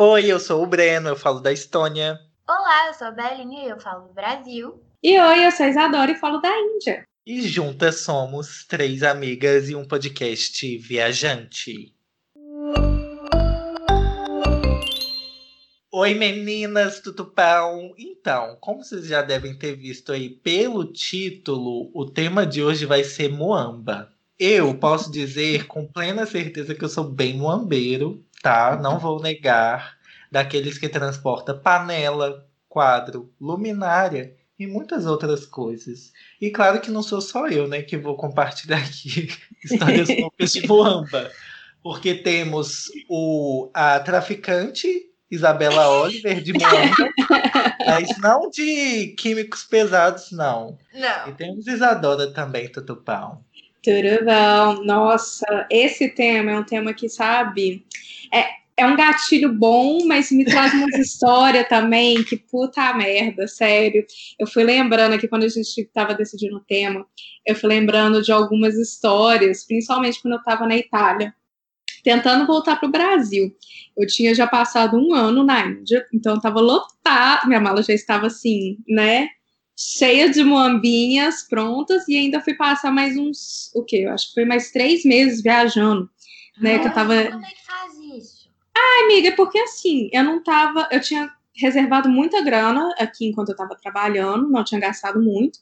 Oi, eu sou o Breno, eu falo da Estônia. Olá, eu sou a Belinha e eu falo do Brasil. E oi, eu sou a Isadora e falo da Índia. E juntas somos três amigas e um podcast viajante. Oi meninas do Tupão! Então, como vocês já devem ter visto aí pelo título, o tema de hoje vai ser Moamba. Eu posso dizer com plena certeza que eu sou bem moambeiro, tá? Não vou negar. Daqueles que transporta panela, quadro, luminária e muitas outras coisas. E claro que não sou só eu, né, que vou compartilhar aqui histórias loucas de Moamba. Porque temos o, a traficante Isabela Oliver de Moamba, mas não de químicos pesados, não. Não. E temos Isadora também, Tutupão. Tudo bom? Nossa, esse tema é um tema que, sabe, é, é um gatilho bom, mas me traz umas histórias também, que puta merda, sério. Eu fui lembrando aqui, quando a gente estava decidindo o tema, eu fui lembrando de algumas histórias, principalmente quando eu estava na Itália, tentando voltar para o Brasil. Eu tinha já passado um ano na Índia, então estava lotado, minha mala já estava assim, né? Cheia de moambinhas prontas, e ainda fui passar mais uns, o quê? Eu acho que foi mais três meses viajando, né? que eu tava. Como é que faz isso? Ai, amiga, é porque assim, eu não tava. Eu tinha reservado muita grana aqui enquanto eu tava trabalhando, não tinha gastado muito.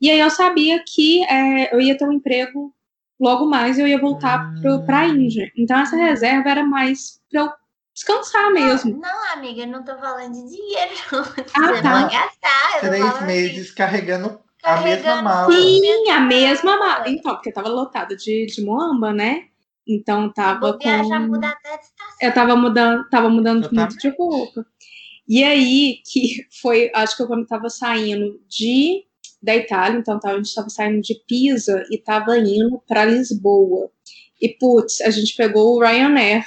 E aí eu sabia que é, eu ia ter um emprego logo mais e eu ia voltar pro, pra Índia. Então essa reserva era mais pra eu descansar mesmo. Não, não, amiga, eu não tô falando de dinheiro. Ah, Você tá. gastar. eu Três falando meses carregando a Carregando mesma mala. Sim, a mesma mala. Então, porque tava lotada de, de Moamba, né? Então assim, tava já com. muda até de estação. Eu tava mudando, tava mudando Eu muito de roupa. E aí que foi, acho que eu quando tava saindo de da Itália, então tava, a gente tava saindo de Pisa e tava indo para Lisboa. E putz, a gente pegou o Ryanair.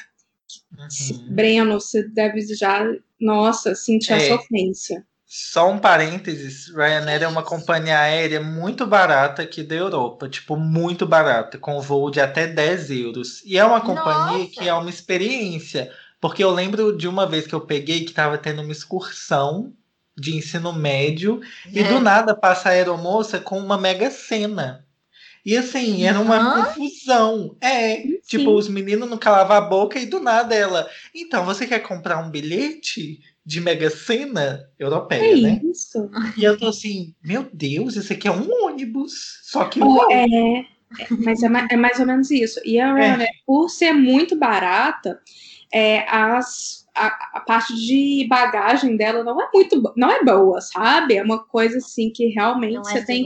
Uhum. Breno, você deve já, nossa, sentir a É. sofrência. Só um parênteses, Ryanair é uma companhia aérea muito barata aqui da Europa, tipo, muito barata, com voo de até 10 euros. E é uma companhia Nossa! que é uma experiência, porque eu lembro de uma vez que eu peguei que estava tendo uma excursão de ensino médio, e É. do nada passa a aeromoça com uma mega cena. E assim, era uma Hã? confusão. É, tipo, os meninos não calavam a boca e do nada ela. Então, você quer comprar um bilhete de Mega Sena europeia, É né? isso. E eu tô assim, meu Deus, isso aqui é um ônibus. Só que Oh, não. é, é, mas é, é mais ou menos isso. E a Ryanair, por ser muito barata, é, as, a, a parte de bagagem dela não é muito não é boa, sabe? É uma coisa assim que realmente Não você é tem.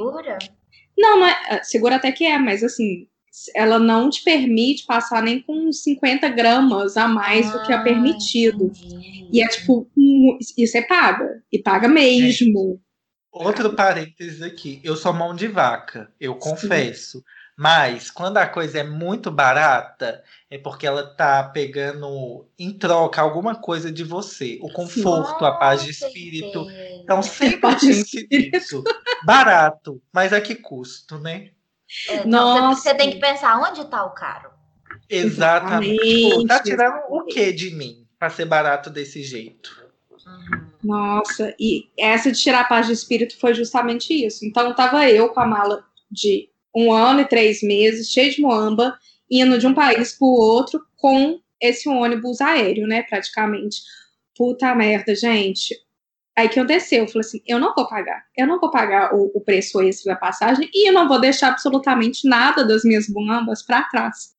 Não, não é. é, Segura até que é, mas assim, ela não te permite passar nem com 50 gramas a mais do que é Ah, permitido. entendi. E é tipo, e você paga. E paga mesmo. Outro parênteses aqui. Eu sou mão de vaca, eu confesso. Mas quando a coisa é muito barata, é porque ela tá pegando em troca alguma coisa de você. O conforto, a paz de Nossa, espírito. Então sempre pense espírito. nisso. Barato, mas a que custo, né? É, Nossa. Você tem que pensar onde tá o caro. Exatamente. Exatamente, tá tirando o que de mim pra ser barato desse jeito? Uhum. Nossa, e essa de tirar a paz de espírito foi justamente isso. Então, tava eu com a mala de um ano e três meses, cheia de moamba, indo de um país pro outro com esse ônibus aéreo, né, praticamente. Puta merda, gente. Aí que aconteceu? Eu falei assim: eu não vou pagar. Eu não vou pagar o, o preço extra da passagem e eu não vou deixar absolutamente nada das minhas moambas para trás.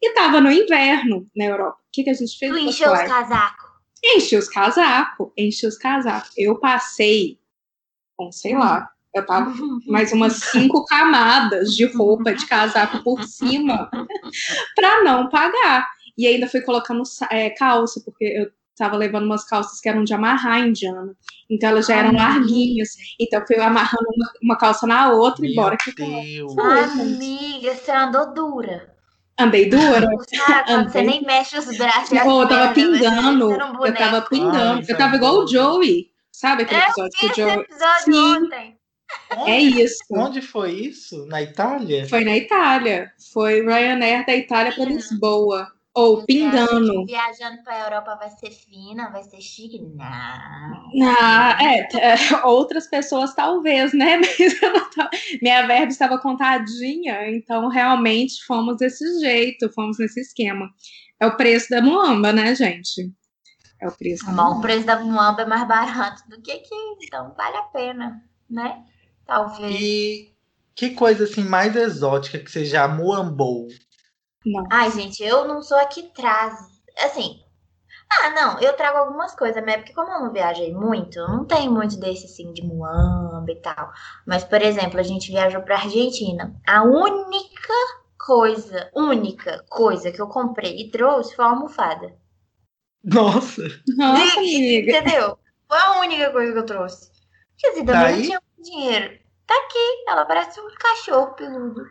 E tava no inverno na Europa. O que, que a gente fez? Tu encheu os "Uai, casacos. Enchi os casacos, enchi os casacos. Eu passei, com, sei lá, eu tava mais umas cinco camadas de roupa de casaco por cima pra não pagar. E ainda fui colocando é, calça, porque eu tava levando umas calças que eram de amarrar indiana. Então elas já eram Ai, larguinhas. Então eu fui amarrando uma, uma calça na outra e bora que Deus. Foi. Amiga, você andou dura. andei dura. Sabe, quando você Andei. nem mexe os braços eu tava pingando. Um Eu tava pingando. Ai, eu tava igual o. Joey. Sabe aquele É, episódio que o Esse Joey. episódio Sim. ontem. É isso. Onde foi isso? Na Itália? Foi na Itália. Foi Ryanair da Itália para. Lisboa. Ou que Viajando pra Europa vai ser fina, vai ser chique? Não. Ah, é, é, outras pessoas talvez, né? Mas eu não tava- minha verba estava contadinha, então realmente fomos desse jeito, fomos nesse esquema. É o preço da muamba, né, gente? É o preço da Bom, o preço da muamba é mais barato do que aqui, então vale a pena, né? Talvez. E que coisa assim mais exótica que você já muambou? Não. Ai, gente, eu não sou aqui traz. Assim. Ah, não, eu trago algumas coisas, mas é porque como eu não viajei muito, eu não tenho muito desse assim de muamba e tal. Mas, por exemplo, a gente viajou pra Argentina. A única coisa, única coisa que eu comprei e trouxe foi uma almofada. Nossa, Nossa, amiga. Entendeu? Foi a única coisa que eu trouxe. Quer dizer, também Tá não tinha muito dinheiro. Tá aqui, ela parece um cachorro peludo.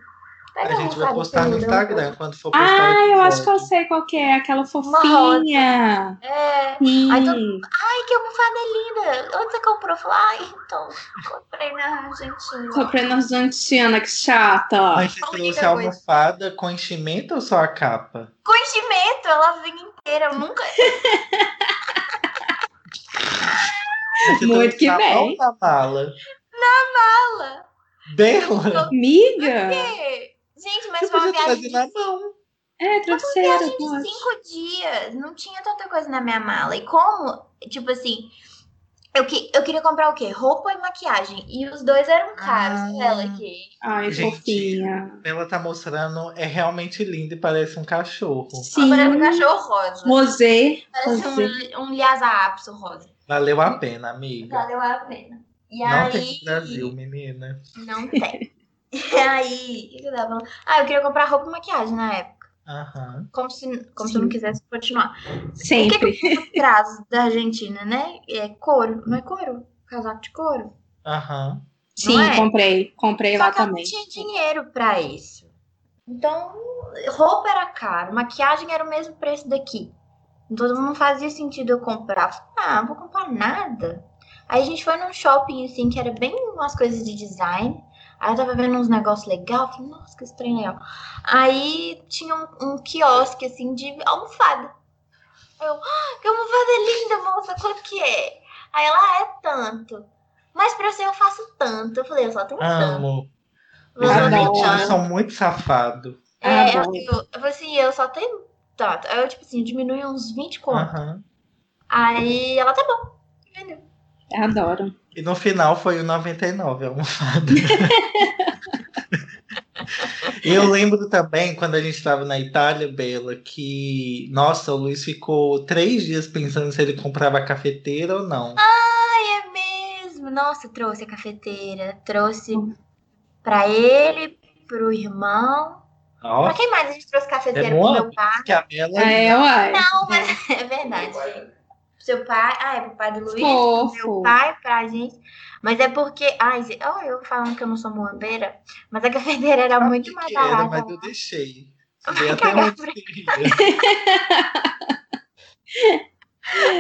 Pega a gente vai postar no Instagram quando for postar Ah, eu acho que eu sei qual que é, aquela fofinha. É. Sim. Ai, todo- Ai, que almofada linda! Onde você comprou? Eu falei, ai, então, comprei na Argentina. Comprei na Argentina, que chata. Mas você trouxe a almofada com enchimento ou só a capa? Com enchimento, ela vem inteira. Eu nunca. Muito que bem. Na mala? Bela! Amiga. Quê? Gente, mas foi uma podia viagem de na mão. É, travesseiro. viagem de cinco dias. Não tinha tanta coisa na minha mala. E como, tipo assim, eu, que, eu queria comprar o quê? Roupa e maquiagem. E os dois eram caros. Ah. Ela aqui. Ai, Gente. fofinha. Ela tá mostrando, é realmente linda e parece um cachorro. Sim. Parece um cachorro rosa. Rosé. Parece um, um Lhasa Apso rosa. Valeu a pena, amiga. Valeu a pena. E Não aí... tem no Brasil, menina. Não tem. E aí, o que que eu tava falando? Ah, eu queria comprar roupa e maquiagem na época. Aham. Como se, como se eu não quisesse continuar. Sempre. Traz da Argentina, né? É couro. Não é couro? Casaco de couro. Aham. Sim, é? comprei. Comprei Só lá que eu também. não tinha dinheiro pra isso. Então, roupa era caro, maquiagem era o mesmo preço daqui. Então não fazia sentido eu comprar. Eu falei, Ah, não vou comprar nada. Aí a gente foi num shopping, assim, que era bem umas coisas de design. Aí eu tava vendo uns negócios legais. Falei, nossa, que estranho legal. Aí tinha um, um quiosque, assim, de almofada. Eu, ah, que almofada linda, moça, quanto que é? Aí ela, ah, é tanto. Mas pra você eu faço tanto. Eu falei, eu só tenho tanto. Amo. Eu Os argentinos tanto. são muito safados. É, Ah, eu, bom. eu, eu falei assim, eu só tenho tanto. Aí eu, tipo assim, diminui uns 20 conto. Aham. Aí ela, tá bom. Entendeu? Adoro. E no final foi o 99 a almofada. Eu lembro também, quando a gente estava na Itália, Bela, que, nossa, o Luiz ficou três dias pensando se ele comprava a cafeteira ou não. Ai, é mesmo. Nossa, trouxe a cafeteira. Trouxe pra ele, pro irmão. Pra Nossa, quem mais a gente trouxe cafeteira? É pro meu pai. que a Bela. É, uai. Não, mas é verdade. Pro seu pai. Ah, é pro pai do Luiz. Pro Fofo. meu pai, pra gente. Mas é porque. Ai, ó, eu falando que eu não sou muambeira. Mas a cafeteira era muito mais barata. mas eu deixei. Sei até onde queria.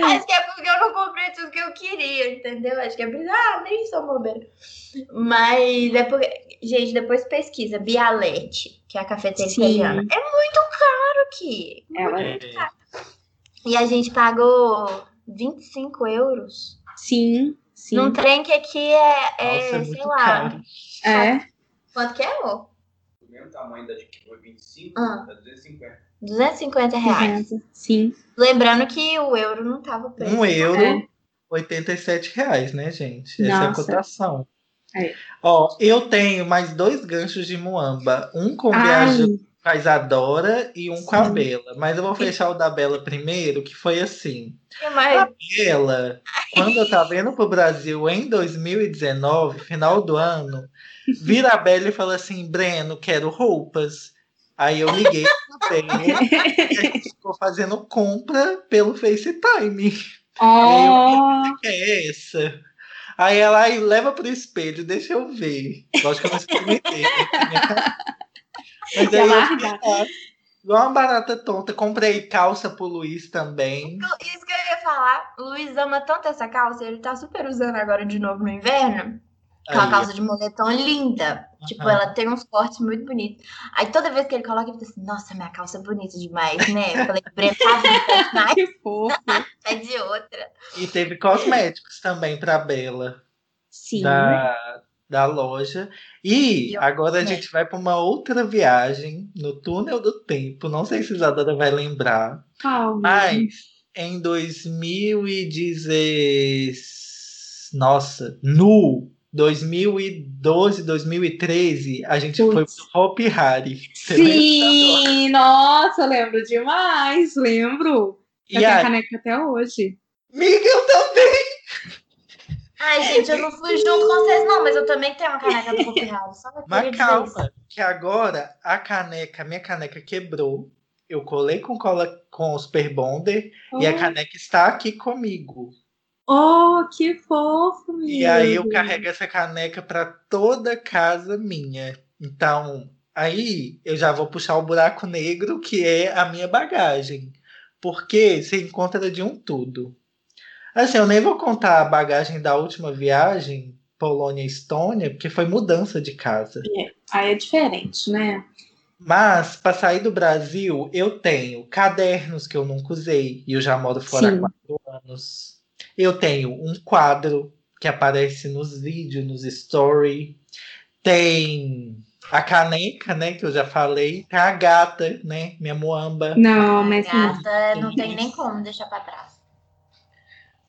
Acho que é porque eu não comprei tudo que eu queria, entendeu? Acho que é por isso. Ah, nem sou bobeira. Mas é porque. Gente, depois pesquisa. Bialete, que é a cafeteira Sim. italiana. É muito caro aqui. Ela, É. E a gente pagou 25 euros. sim, sim. Num trem que aqui é, é, Nossa, é sei muito lá. caro. É. Quanto que é, amor? Do mesmo tamanho da de que foi 25, Ah. tá 250. 250 reais. Sim. Lembrando que o euro não tava preço. Um euro, É. 87 reais, né, gente? Essa é a Nossa. cotação. É. Ó, eu tenho mais dois ganchos de Muamba. Um com Ai, viagem com a Isadora e um com a Sim. Bela. Mas eu vou fechar o da Bela primeiro, que foi assim. Mais? A Bela, quando eu tava indo pro Brasil em 2019, final do ano, vira a Bela e fala assim, Breno, quero roupas. Aí eu liguei pra Bela e a gente ficou fazendo compra pelo FaceTime. Ó, que é essa? Aí ela aí, leva pro espelho, deixa eu ver. Lógico que eu não experimentei. Mas larga. lá, igual uma barata tonta. Comprei calça pro Luiz também. Isso que eu ia falar. O Luiz ama tanto essa calça, ele tá super usando agora de novo no inverno. Aquela Aí, calça de moletom linda. Tipo, Aham. ela tem uns cortes muito bonitos. Aí toda vez que ele coloca, ele fica assim, nossa, minha calça é bonita demais, né? Eu falei, Breno, tá Que fofo. é de outra. E teve cosméticos também pra Bela. Sim. da, da loja. E eu- agora a né? gente vai para uma outra viagem no túnel do tempo. Não sei se Isadora vai lembrar, Calma. mas em 2010. Nossa, no 2012, 2013, a gente foi Putz. pro lembra, Isadora? Sim, nossa, lembro demais, lembro. Eu E tenho a caneca até hoje. Miguel também. Ai, gente, eu não fui junto com vocês, não, mas eu também tenho uma caneca do eu queria Mas calma, que agora a caneca, minha caneca quebrou. Eu colei com cola com o Super Bonder e a Oh. caneca está aqui comigo. Oh, que fofo, E aí eu carrego essa caneca para toda casa minha. Então, aí eu já vou puxar o buraco negro, que é a minha bagagem. Porque você encontra de um tudo. Assim, eu nem vou contar a bagagem da última viagem, Polônia e Estônia, porque foi mudança de casa. Aí é diferente, né? Mas, para sair do Brasil, eu tenho cadernos que eu nunca usei e eu já moro fora Sim. há quatro anos. Eu tenho um quadro que aparece nos vídeos, nos stories. Tem a caneca, né, que eu já falei. Tem a gata, né, minha moamba. Não, A mas gata não tem nem como deixar pra trás.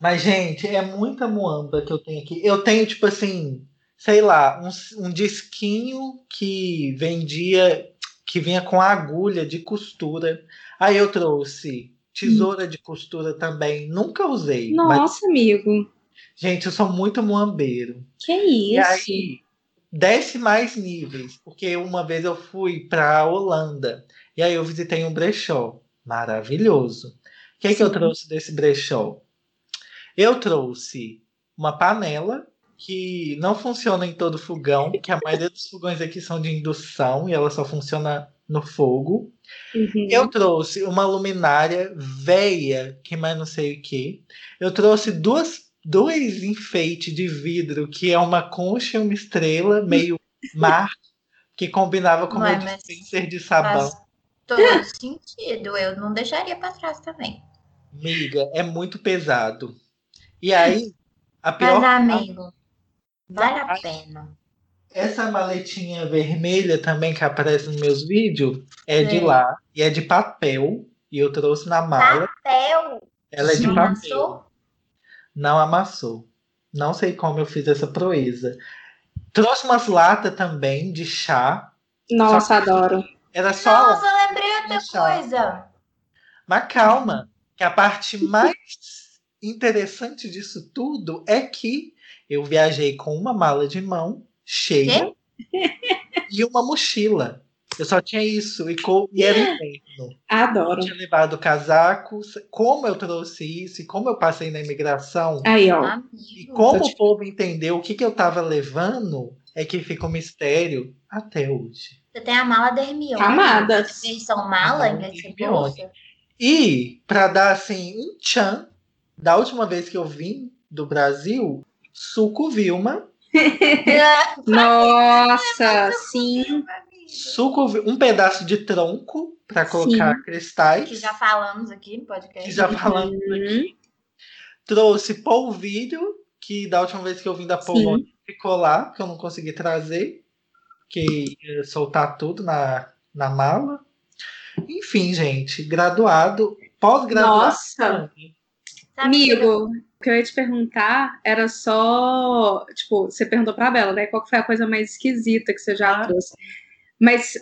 Mas, gente, é muita moamba que eu tenho aqui. Eu tenho, tipo assim, sei lá, um, um disquinho que vendia, que vinha com agulha de costura. Aí eu trouxe tesoura de costura também. Nunca usei. Mas, Nossa, amigo. gente, eu sou muito moambeiro. Que E isso? aí, desce mais níveis. Porque uma vez eu fui pra Holanda. E aí eu visitei um brechó. Maravilhoso. O que, que eu trouxe desse brechó? Eu trouxe uma panela que não funciona em todo fogão, que a maioria dos fogões aqui são de indução e ela só funciona no fogo. Uhum. Eu trouxe uma luminária velha, que mais não sei o que. Eu trouxe duas, dois enfeites de vidro, que é uma concha e uma estrela, meio mar, que combinava com o Ué, mas dispenser de sabão. Todo sentido. Eu não deixaria pra trás também. Miga, é muito pesado. E aí, a pior Mas, amigo, vale a pena. Essa maletinha vermelha também que aparece nos meus vídeos é de Sei. lá e é de papel. E eu trouxe na mala. Papel. Ela é de Não papel. amassou? Não amassou. Não sei como eu fiz essa proeza. Trouxe umas latas também de chá. Nossa, adoro. Era só Nossa, eu lembrei outra Chá. coisa. Mas calma, que a parte mais interessante disso tudo é que eu viajei com uma mala de mão cheia e uma mochila. Eu só tinha isso e, e era inverno. Adoro. Eu tinha levado casacos. Como eu trouxe isso e como eu passei na imigração Aí, ó. e como Tô o te- povo entendeu o que, que eu tava levando é que fica um mistério até hoje. Você tem a mala da Hermione. Camadas. Versão mala, em vez de bolsa. E para dar assim um tchan, da última vez que eu vim do Brasil, suco Vilma, Nossa, sim. suco um pedaço de tronco para colocar cristais, que já falamos aqui no podcast. que já falamos Uhum. aqui. Trouxe polvilho, que da última vez que eu vim da Polônia ficou lá, que eu não consegui trazer, que ia soltar tudo na, na mala. Enfim, gente, graduado, pós-graduação. Nossa. Amigo, o que eu ia te perguntar era só. Tipo, você perguntou pra Bela, né? Qual foi a coisa mais esquisita que você já Ah. trouxe? Mas,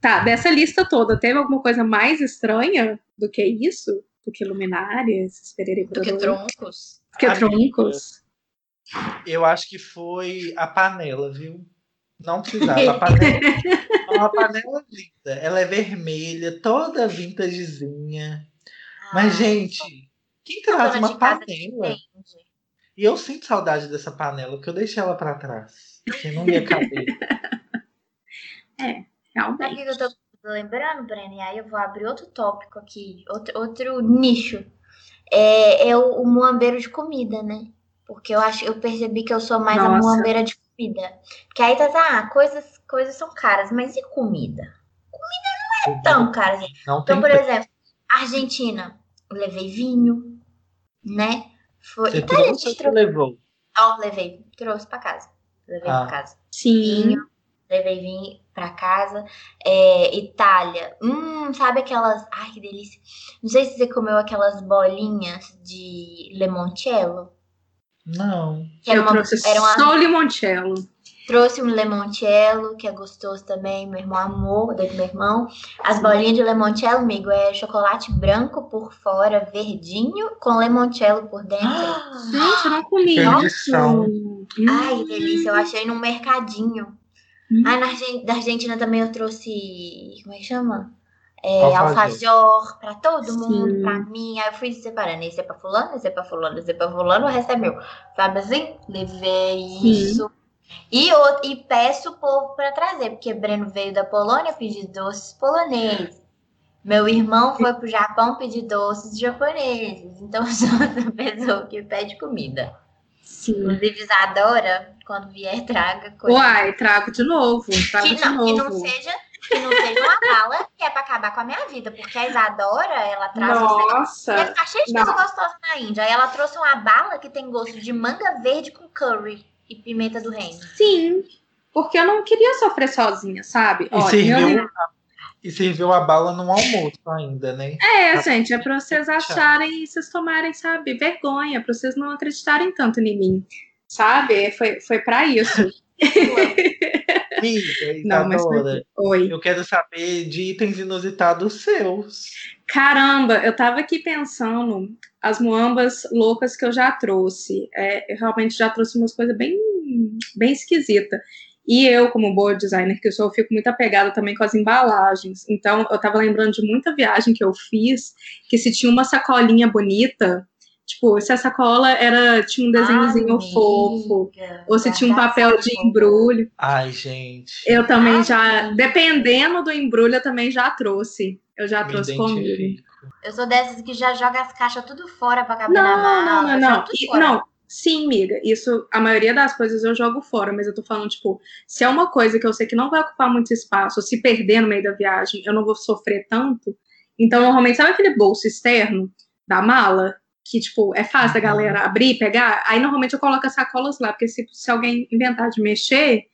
tá, dessa lista toda, teve alguma coisa mais estranha do que isso? Do que luminárias, Do que troncos. Do que Amiga. troncos? Eu acho que foi a panela, viu? Não precisava. A panela é uma panela linda. Ela é vermelha, toda vintagezinha. Mas, Ah, gente, quem traz uma panela? E eu sinto saudade dessa panela, porque eu deixei ela pra trás. Que não ia caber. Sabe o Realmente. que eu tô lembrando, Breno? E aí eu vou abrir outro tópico aqui, outro, outro nicho. É, é o, o muambeiro de comida, né? Porque eu acho, eu percebi que eu sou mais a Nossa. muambeira de comida comida. Porque aí tá, ah, coisas, coisas são caras, mas e comida? Não é tão cara assim. Não tem Então, por exemplo, Argentina, levei vinho, né? Foi. Você Itália, trouxe ou trouxe. levou? Ó, levei, trouxe pra casa. Levei Ah. pra casa. Sim. Vinho, levei vinho pra casa. É, Itália, hum, sabe aquelas. Ai, que delícia. Não sei se você comeu aquelas bolinhas de limoncello. Não. Que era eu uma, trouxe era uma- só limoncello. Trouxe um limoncello, que é gostoso também. Meu irmão amou, pro meu irmão. As bolinhas de limoncello, amigo, é chocolate branco por fora, verdinho, com limoncello por dentro. Gente, eu não comi. Ai, que delícia. Eu achei num mercadinho. Hum. Ah, na Argen- da Argentina também eu trouxe. Como é que chama? É, Alfajor. alfajor pra todo Sim. mundo, pra mim. Aí eu fui separando. Esse é pra fulano, esse é pra fulano, esse é pra fulano, o resto é meu. Sabe assim? Levei Sim. isso. E, o- e peço o povo pra trazer, porque Breno veio da Polônia pedir doces poloneses. Meu irmão foi pro Japão pedir doces japoneses. Então sou essa pessoa que pede comida. Sim. Inclusive, Isadora, quando vier, traga coisa. Uai, trago de novo. Trago Que de não, que novo. não seja, que não seja uma bala que é pra acabar com a minha vida. Porque a Isadora, ela traz. Nossa. Deve ficar cheio de coisa gostosa na Índia. Aí ela trouxe uma bala que tem gosto de manga verde com curry e pimenta do reino. Sim. Porque eu não queria sofrer sozinha, sabe? E Ó, serviu, meu- e serviu a bala no almoço ainda, né? É, Tá gente, é pra vocês acharem, vocês tomarem, sabe, vergonha, pra vocês não acreditarem tanto em mim, sabe? Foi, foi pra isso. Amiga, Não, mas foi- Isadora, Oi. eu quero saber de itens inusitados seus. Caramba, eu tava aqui pensando as muambas loucas que eu já trouxe. É, eu realmente já trouxe umas coisas bem, bem esquisitas. E eu, como boa designer que eu sou, eu fico muito apegada também com as embalagens. Então, eu tava lembrando de muita viagem que eu fiz, que se tinha uma sacolinha bonita, tipo, se a sacola era, tinha um desenhozinho Amiga, fofo, ou se tinha um papel de embrulho. Ai, gente. Eu também Ai, já, gente. dependendo do embrulho, eu também já trouxe. Eu já me trouxe comigo. Eu sou dessas que já joga as caixas tudo fora pra caber Não, na não, mala. não, não. tudo E- não, sim, amiga. Isso, a maioria das coisas eu jogo fora, mas eu tô falando, tipo, se é uma coisa que eu sei que não vai ocupar muito espaço, ou se perder no meio da viagem, eu não vou sofrer tanto. Então, normalmente, sabe aquele bolso externo da mala? Que, tipo, é fácil da Uhum. galera abrir, pegar. Aí, normalmente, eu coloco as sacolas lá, porque se, se alguém inventar de mexer,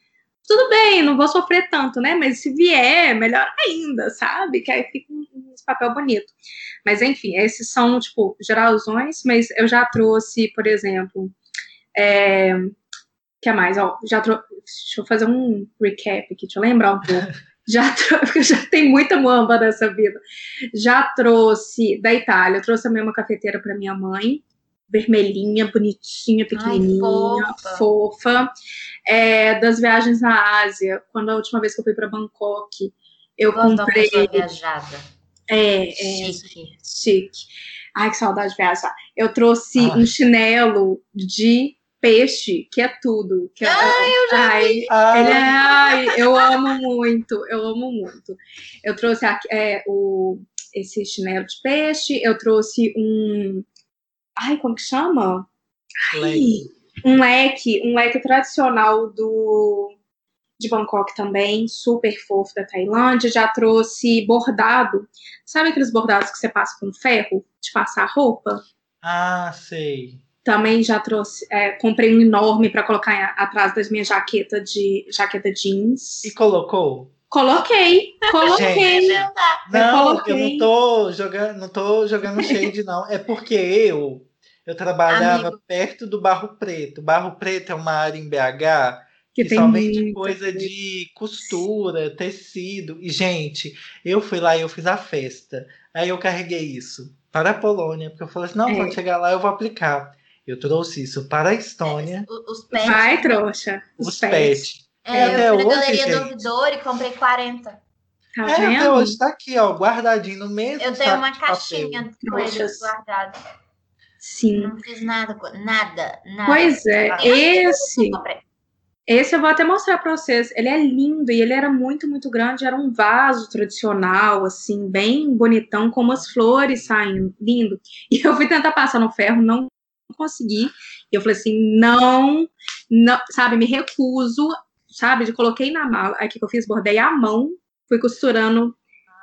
tudo bem, não vou sofrer tanto, né? Mas se vier, melhor ainda, sabe? Que aí fica um, um papel bonito. Mas, enfim, esses são, tipo, geralzões, mas eu já trouxe, por exemplo, é, que mais? Ó, já trou- Deixa eu fazer um recap aqui, deixa eu lembrar um pouco. Já, porque já tem muita muamba nessa vida. Já trouxe da Itália, eu trouxe também uma cafeteira para minha mãe, vermelhinha, bonitinha, pequenininha, fofa. fofa. É, das viagens na Ásia, quando a última vez que eu fui para Bangkok, eu Gosto uma comprei. pessoa viajada. É, é, Chique. chique. Ai, que saudade de viajar. Eu trouxe Ai. um chinelo de peixe, que é tudo. Que ai, eu já ai, Ele é, Ai, ai, eu amo muito, eu amo muito. Eu trouxe aqui, é, o, esse chinelo de peixe, eu trouxe um. Ai, como que chama? leque. Um leque, um leque tradicional do de Bangkok também, super fofo da Tailândia. Já trouxe bordado. Sabe aqueles bordados que você passa com ferro de passar roupa? Ah, sei. Também já trouxe, é, comprei um enorme para colocar atrás das minhas jaqueta de jaqueta jeans. E colocou? Coloquei, coloquei. Não dá. Eu Não, eu, coloquei. não tô jogando, não tô jogando shade, não. É porque eu eu trabalhava Amigo. perto do Barro Preto. Barro Preto é uma área em BH Que que tem só vende coisa de costura, tecido. E, gente, eu fui lá e eu fiz a festa. Aí eu carreguei isso para a Polônia, porque eu falei assim, não, É. quando chegar lá eu vou aplicar. Eu trouxe isso para a Estônia, O- Os pets. Vai, trouxa. os pets. pets. É, Até eu fui na Galeria do gente. Ouvidor e comprei 40. Tá É, até vendo? hoje tá aqui, ó, guardadinho no mesmo Eu tenho uma caixinha com Trouxas. eles guardados. Sim. Não fiz nada, com- nada, nada. Pois é, esse, esse eu vou até mostrar pra vocês. Ele é lindo e ele era muito, muito grande. Era um vaso tradicional, assim, bem bonitão, com umas flores saindo, lindo. E eu fui tentar passar no ferro, não consegui. E eu falei assim, não, não, sabe, me recuso, sabe, de coloquei na mala, aqui que eu fiz, bordei à mão, fui costurando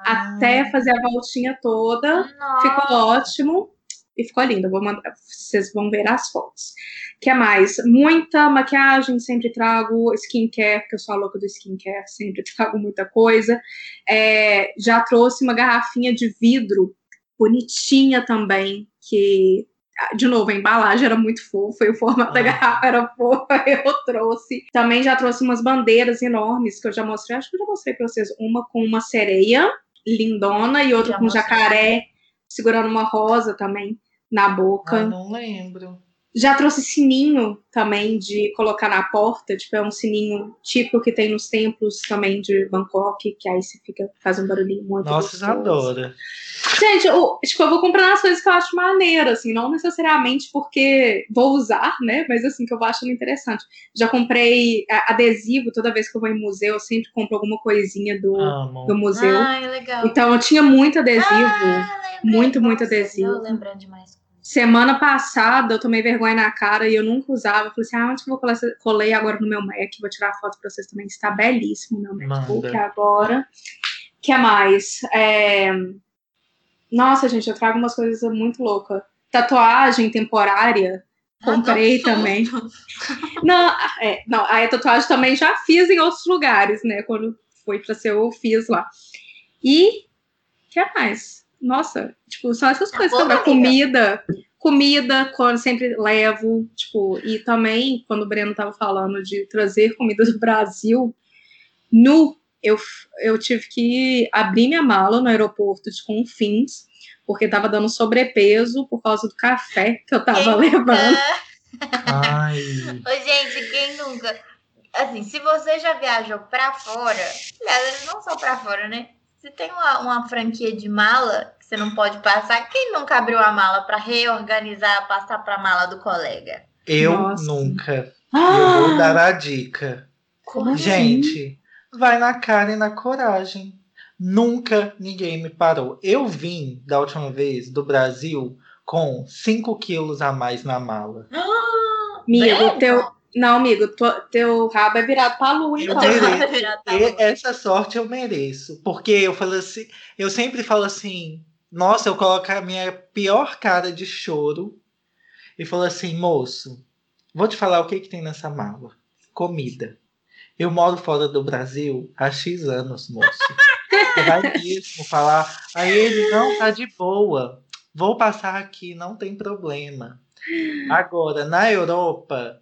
Ah. até fazer a voltinha toda, Nossa. ficou ótimo e ficou lindo. Vou mandar, vocês vão ver as fotos. que mais? Muita maquiagem, sempre trago skincare, porque eu sou a louca do skincare, sempre trago muita coisa. É, já trouxe uma garrafinha de vidro bonitinha também, que de novo, a embalagem era muito fofa e o formato da Ah. garrafa era fofa, eu trouxe. Também já trouxe umas bandeiras enormes que eu já mostrei, acho que eu já mostrei pra vocês. Uma com uma sereia lindona e outra Já com um jacaré segurando uma rosa também na boca. Ah, não lembro. Já trouxe sininho também de colocar na porta, tipo, é um sininho típico que tem nos templos também de Bangkok, que aí você fica, faz um barulhinho muito Nossa, gostoso. adora. Gente, eu, tipo, eu vou comprando as coisas que eu acho maneiro, assim, não necessariamente porque vou usar, né? Mas assim, que eu vou achando interessante. Já comprei adesivo toda vez que eu vou em museu, eu sempre compro alguma coisinha do, Amo. do museu. Ai, legal. Então eu tinha muito adesivo. Ah, muito, muito adesivo. Eu lembrando de mais coisas. Semana passada eu tomei vergonha na cara e eu nunca usava. Eu falei assim: ah, onde que eu vou colar? Colei agora no meu Mac, vou tirar foto pra vocês também. Está belíssimo o meu MacBook Manda. agora. O que mais? É, Nossa, gente, eu trago umas coisas muito loucas. Tatuagem temporária. Comprei Ah, tô também. susto. Não, é, não, a tatuagem também já fiz em outros lugares, né? Quando foi pra ser, eu fiz lá. E o que mais? Nossa, tipo, são essas Tá coisas também. Comida, comida, quando sempre levo, tipo, e também, quando o Breno tava falando de trazer comida do Brasil, nu, eu, eu tive que abrir minha mala no aeroporto de Confins, porque tava dando sobrepeso por causa do café que eu tava Quem levando. nunca? Ai. Ô, gente, quem nunca? Assim, se você já viajou pra fora, aliás, não só pra fora, né? Se tem uma, uma franquia de mala que você não pode passar, quem nunca abriu a mala pra reorganizar, passar pra mala do colega? Eu Nossa. nunca. Ah! Eu vou dar a dica. Como assim? Gente, vai na cara e na coragem. Nunca ninguém me parou. Eu vim da última vez do Brasil com 5 quilos a mais na mala. Amigo, Breno? teu. Não, amigo, tu- teu rabo é virado pra lua, Eu então. mereço. Já tá E bom. essa sorte eu mereço. Porque eu falo assim, eu sempre falo assim, nossa, eu coloco a minha pior cara de choro e falo assim, moço, vou te falar o que, que tem nessa mala. Comida. Eu moro fora do Brasil há X anos, moço. Você vai mesmo falar. Aí ele, não, tá de boa. Vou passar aqui, não tem problema. Agora, na Europa,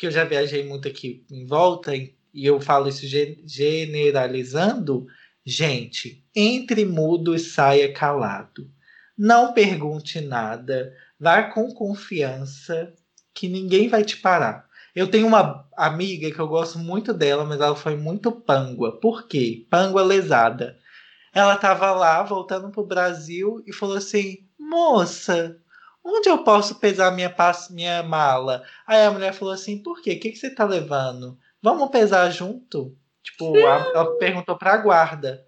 que eu já viajei muito aqui em volta, e eu falo isso ge- generalizando, gente, entre mudo e saia calado. Não pergunte nada, vá com confiança, que ninguém vai te parar. Eu tenho uma amiga que eu gosto muito dela, mas ela foi muito pangua. Por quê? Pangua lesada. Ela tava lá, voltando pro Brasil, e falou assim: Moça, onde eu posso pesar minha, minha mala? Aí a mulher falou assim: Por quê? O que, que você tá levando? Vamos pesar junto? Tipo, a- ela perguntou pra guarda.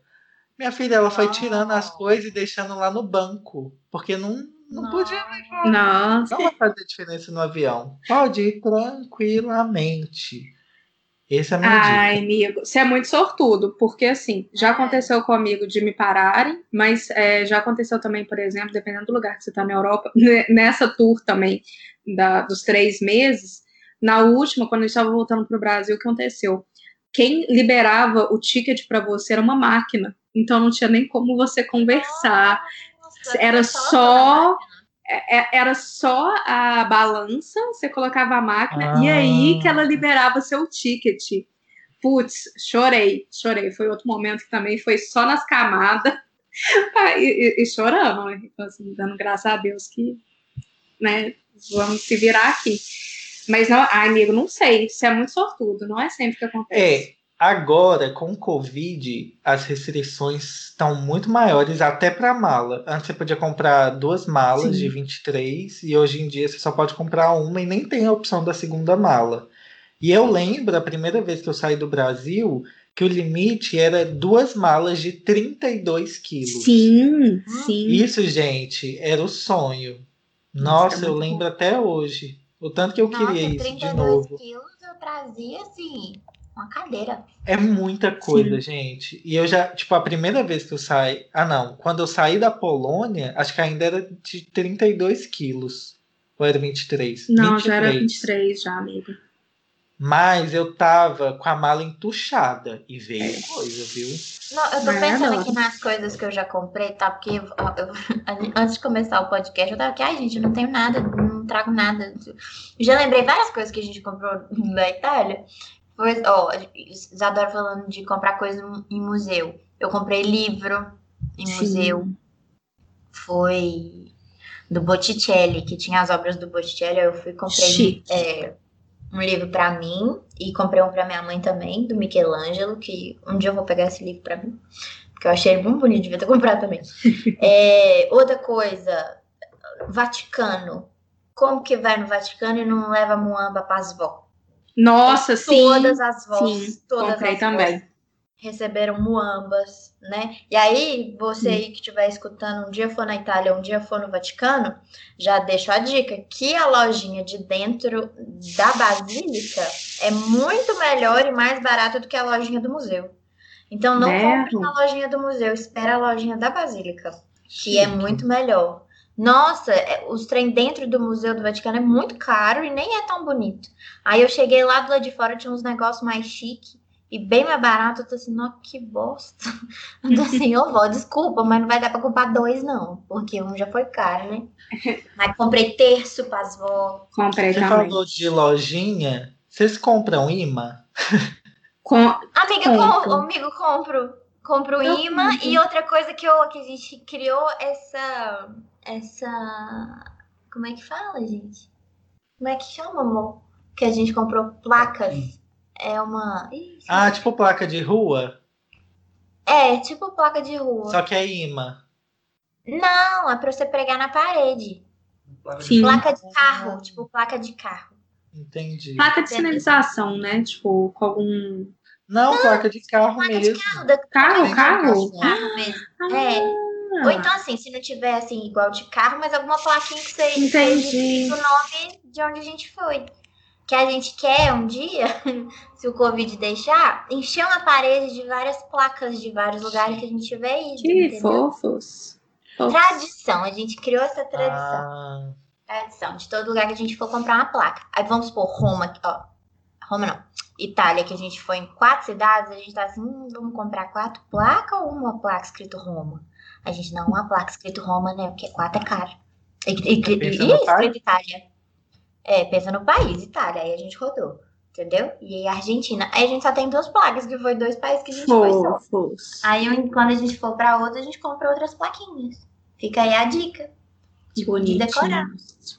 Minha filha, ela foi tirando as Nossa. coisas e deixando lá no banco. Porque não, não podia Nossa. não vai fazer diferença no avião. Pode ir tranquilamente. Esse é a minha Ai, dica. amigo, você é muito sortudo, porque assim, já aconteceu comigo de me pararem, mas é, já aconteceu também, por exemplo, dependendo do lugar que você tá na Europa, ne- nessa tour também da- dos três meses, na última, quando gente estava voltando pro Brasil, o que aconteceu? Quem liberava o ticket para você era uma máquina, então não tinha nem como você conversar. Nossa, Era só- toda era só a balança, você colocava a máquina e Ah. aí que ela liberava seu ticket. Putz, chorei, chorei. Foi outro momento que também foi só nas camadas Ah, e, e- e chorando, né? Então, assim, dando graças a Deus que, né, vamos se virar aqui. Mas, não, ai, amigo, não sei. Você é muito sortudo, não é sempre que acontece. É, agora com o Covid, as restrições estão muito maiores, até para mala. Antes você podia comprar duas malas Sim. de 23 e hoje em dia você só pode comprar uma e nem tem a opção da segunda mala. E eu lembro a primeira vez que eu saí do Brasil que o limite era duas malas de 32 quilos. Sim, Hum. sim. Isso, gente, era o sonho. Nossa, Nossa, é eu lembro até hoje. O tanto que eu Nossa, queria isso de 32 novo. quilos, eu trazia, assim, uma cadeira. É muita coisa, gente. E eu já, tipo, a primeira vez que eu saí. Ah, não. Quando eu saí da Polônia, acho que ainda era de 32 quilos. Ou era 23? Não, já era 23, já, amigo. Mas eu tava com a mala entuchada. E veio coisa, viu? Não, eu tô É, pensando não. aqui nas coisas que eu já comprei, tá? Porque eu- eu- antes de começar o podcast, eu tava aqui, ai, gente, eu não tenho nada, não trago nada. Já lembrei várias coisas que a gente comprou na Itália. Foi, ó, Isadora falando de comprar coisa em museu. Eu comprei livro em Sim. museu. Foi do Botticelli, que tinha as obras do Botticelli. aí Eu fui comprei é, um livro pra mim e comprei um pra minha mãe também, do Michelangelo, que um dia eu vou pegar esse livro pra mim. Porque eu achei ele muito bonito, devia ter comprado também. É, outra coisa, Vaticano. Como que vai no Vaticano e não leva muamba pras vó? Nossa, sim. Todas as vós, sim, todas comprei as também. vós receberam muambas, né? E aí, você aí que estiver escutando, um dia for na Itália, um dia for no Vaticano, já deixo a dica que a lojinha de dentro da Basílica é muito melhor e mais barata do que a lojinha do museu. Então não Mesmo? compre na lojinha do museu, espera a lojinha da Basílica, que é muito melhor. Nossa, é- os trem dentro do Museu do Vaticano é muito caro e nem é tão bonito. Aí eu cheguei lá do lado de fora, tinha uns negócios mais chique e bem mais barato. Eu tô assim, nossa, que bosta. Eu tô assim, ô vó, desculpa, mas não vai dar pra comprar dois, não. Porque um já foi caro, né? Mas comprei terço pras vó. Comprei Você também. falou de lojinha. Vocês compram imã? Com... Amiga, Compro. com, amigo, compro. Compro Eu imã. compro. E outra coisa que, eu, que a gente criou essa. Essa. Como é que fala, gente? Como é que chama, amor? Que a gente comprou placas. É uma. Ih, Ah, tipo placa de rua? É, tipo placa de rua. Só que é imã. Não, é pra você pregar na parede. Sim. Placa de carro, tipo placa de carro. Entendi. Placa de sinalização, né? Tipo, com algum. Não, placa de carro Placa mesmo. de carro, da Carro, carro? que carro mesmo. Ah, É. Ou então, assim, se não tiver assim, igual de carro, mas alguma plaquinha que você Entendi. seja o nome de onde a gente foi. Que a gente quer um dia, se o Covid deixar, encher uma parede de várias placas de vários lugares que a gente tiver ido. Que entendeu? fofos. Tradição, a gente criou essa tradição. Ah, tradição de todo lugar que a gente for comprar uma placa. Aí vamos supor, Roma, ó. Roma não. Itália, que a gente foi em quatro cidades, a gente tá assim, hum, vamos comprar quatro placas ou uma placa escrito Roma? A gente, não, uma placa escrito Roma, né? Porque quatro é caro. E, e, e, e escrito. Itália. É, pensa no país, Itália. Aí a gente rodou. Entendeu? E aí Argentina. Aí a gente só tem duas placas, que foi dois países que a gente foi só. Fofos. Aí quando a gente for pra outra, a gente compra outras plaquinhas. Fica aí a dica. Tipo, de decorar. Bonitinhos.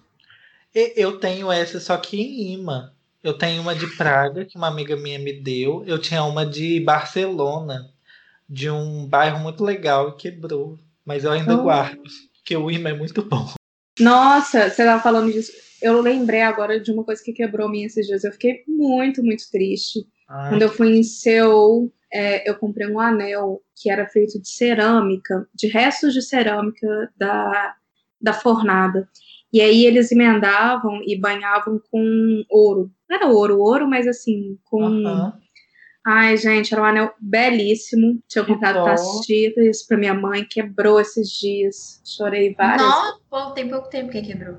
e- eu tenho essa só que em imã. Eu tenho uma de Praga, que uma amiga minha me deu. Eu tinha uma de Barcelona, de um bairro muito legal, e quebrou. Mas eu ainda Oh. guardo, porque o imã é muito bom. Nossa, você tava falando disso. Eu lembrei agora de uma coisa que quebrou mim esses dias. Eu fiquei muito, muito triste. Ai, Quando eu fui em Seul, é, eu comprei um anel que era feito de cerâmica, de restos de cerâmica da, da fornada. E aí eles emendavam e banhavam com ouro. Não era ouro, ouro, mas assim, com. aham. Ai, gente, era um anel belíssimo. Tinha comprado dó. para tias, para minha mãe, quebrou esses dias. Chorei várias Nossa, pô, tem pouco tempo que quebrou.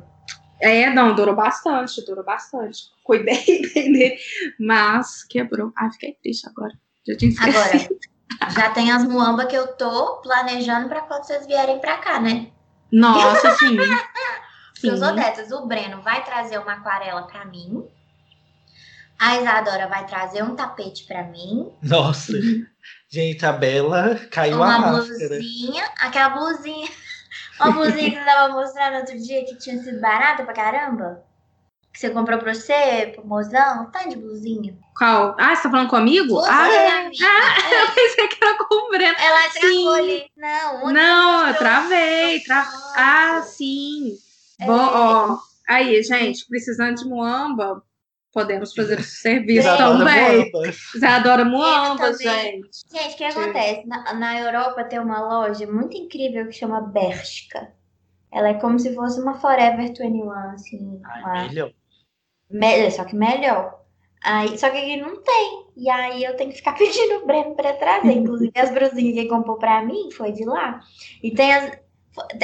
é, não, durou bastante, durou bastante. Cuidei bem dele, mas quebrou. Ai, fiquei triste agora. Já tinha Agora, esquecido. já tem as muamba que eu tô planejando pra quando vocês vierem pra cá, né? Nossa, sim. Sim. dessas. O Breno vai trazer uma aquarela pra mim. A Isadora vai trazer um tapete pra mim. Nossa. Gente, a Bela caiu a uma máscara. blusinha. Aquela blusinha. Uma blusinha que você tava mostrando outro dia que tinha sido barata pra caramba. Que você comprou pra você, pro mozão. Tá de blusinha. Qual? Ah, você tá falando comigo? Você, ah, é. amiga. eu pensei que era com o Breno. Ela travou ali. Não, onde Não, eu travei. Tra... Ah, sim. Bom, ó. Aí, gente, precisando de muamba, podemos fazer esse serviço também. Adora muamba, gente. Gente, o que acontece? Na, na Europa tem uma loja muito incrível que chama Bershka. Ela é como se fosse uma Forever 21, assim. uma- Ai, melhor. me- só que melhor. Aí, só que aqui não tem. E aí eu tenho que ficar pedindo o Breno pra trazer. Inclusive, as blusinhas que ele comprou pra mim foi de lá. E tem as,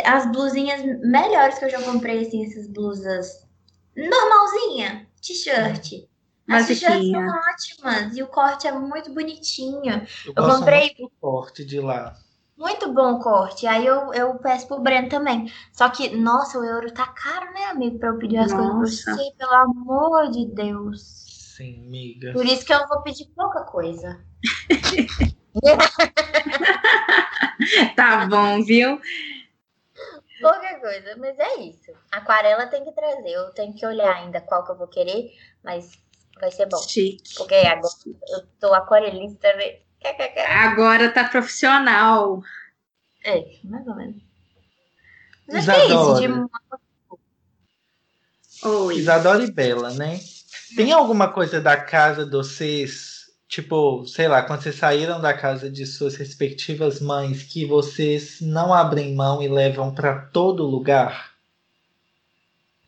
as blusinhas melhores que eu já comprei, assim, essas blusas normalzinha, t-shirt. As t-shirts Basiquinha. são ótimas e o corte é muito bonitinho. Eu, Eu comprei- muito do corte de lá. Muito bom o corte. Aí eu, eu peço pro Breno também. Só que, nossa, o euro tá caro, né, amigo? Pra eu pedir as coisas Nossa. pra você, pelo amor de Deus. Sim, amiga. Por isso que eu vou pedir pouca coisa. Tá bom, viu? Pouca coisa, mas é isso. Aquarela tem que trazer. Eu tenho que olhar ainda qual que eu vou querer, mas vai ser bom. Chique. Porque agora eu tô aquarelista, né? Agora tá profissional. É, mais ou menos. Mas é isso, Isadora. de Oi. Isadora e Bela, né? Tem alguma coisa da casa de vocês, tipo, sei lá, quando vocês saíram da casa de suas respectivas mães, que vocês não abrem mão e levam pra todo lugar?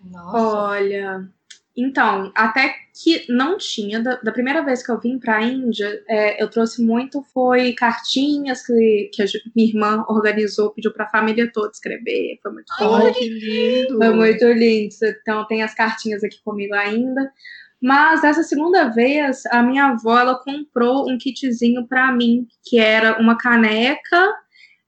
Nossa. Olha, então, até que não tinha, da, da primeira vez que eu vim pra Índia, é, eu trouxe muito, foi cartinhas que, que a minha irmã organizou, pediu pra família toda escrever, foi muito. Ai, que lindo! Foi muito lindo. Então tem as cartinhas aqui comigo ainda. Mas dessa segunda vez, a minha avó ela comprou um kitzinho para mim, que era uma caneca,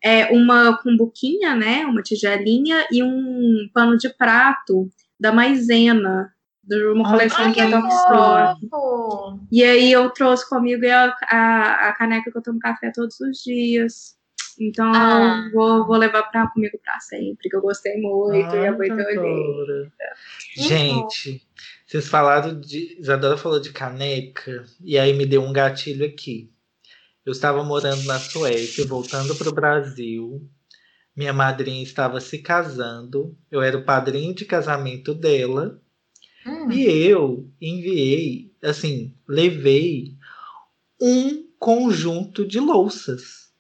é, uma cumbuquinha, né, uma tigelinha e um pano de prato da maisena, de uma coleção Ai, que é Top Store. E aí eu trouxe comigo a, a, a caneca que eu tomo café todos os dias. Então Ah. eu vou, vou levar pra, comigo pra sempre, que eu gostei muito e é Ai, muito. Que Gente, vocês falaram de. Isadora falou de caneca, e aí me deu um gatilho aqui. Eu estava morando na Suécia, voltando para o Brasil. Minha madrinha estava se casando. Eu era o padrinho de casamento dela. Hum. E eu enviei, assim, levei um conjunto de louças.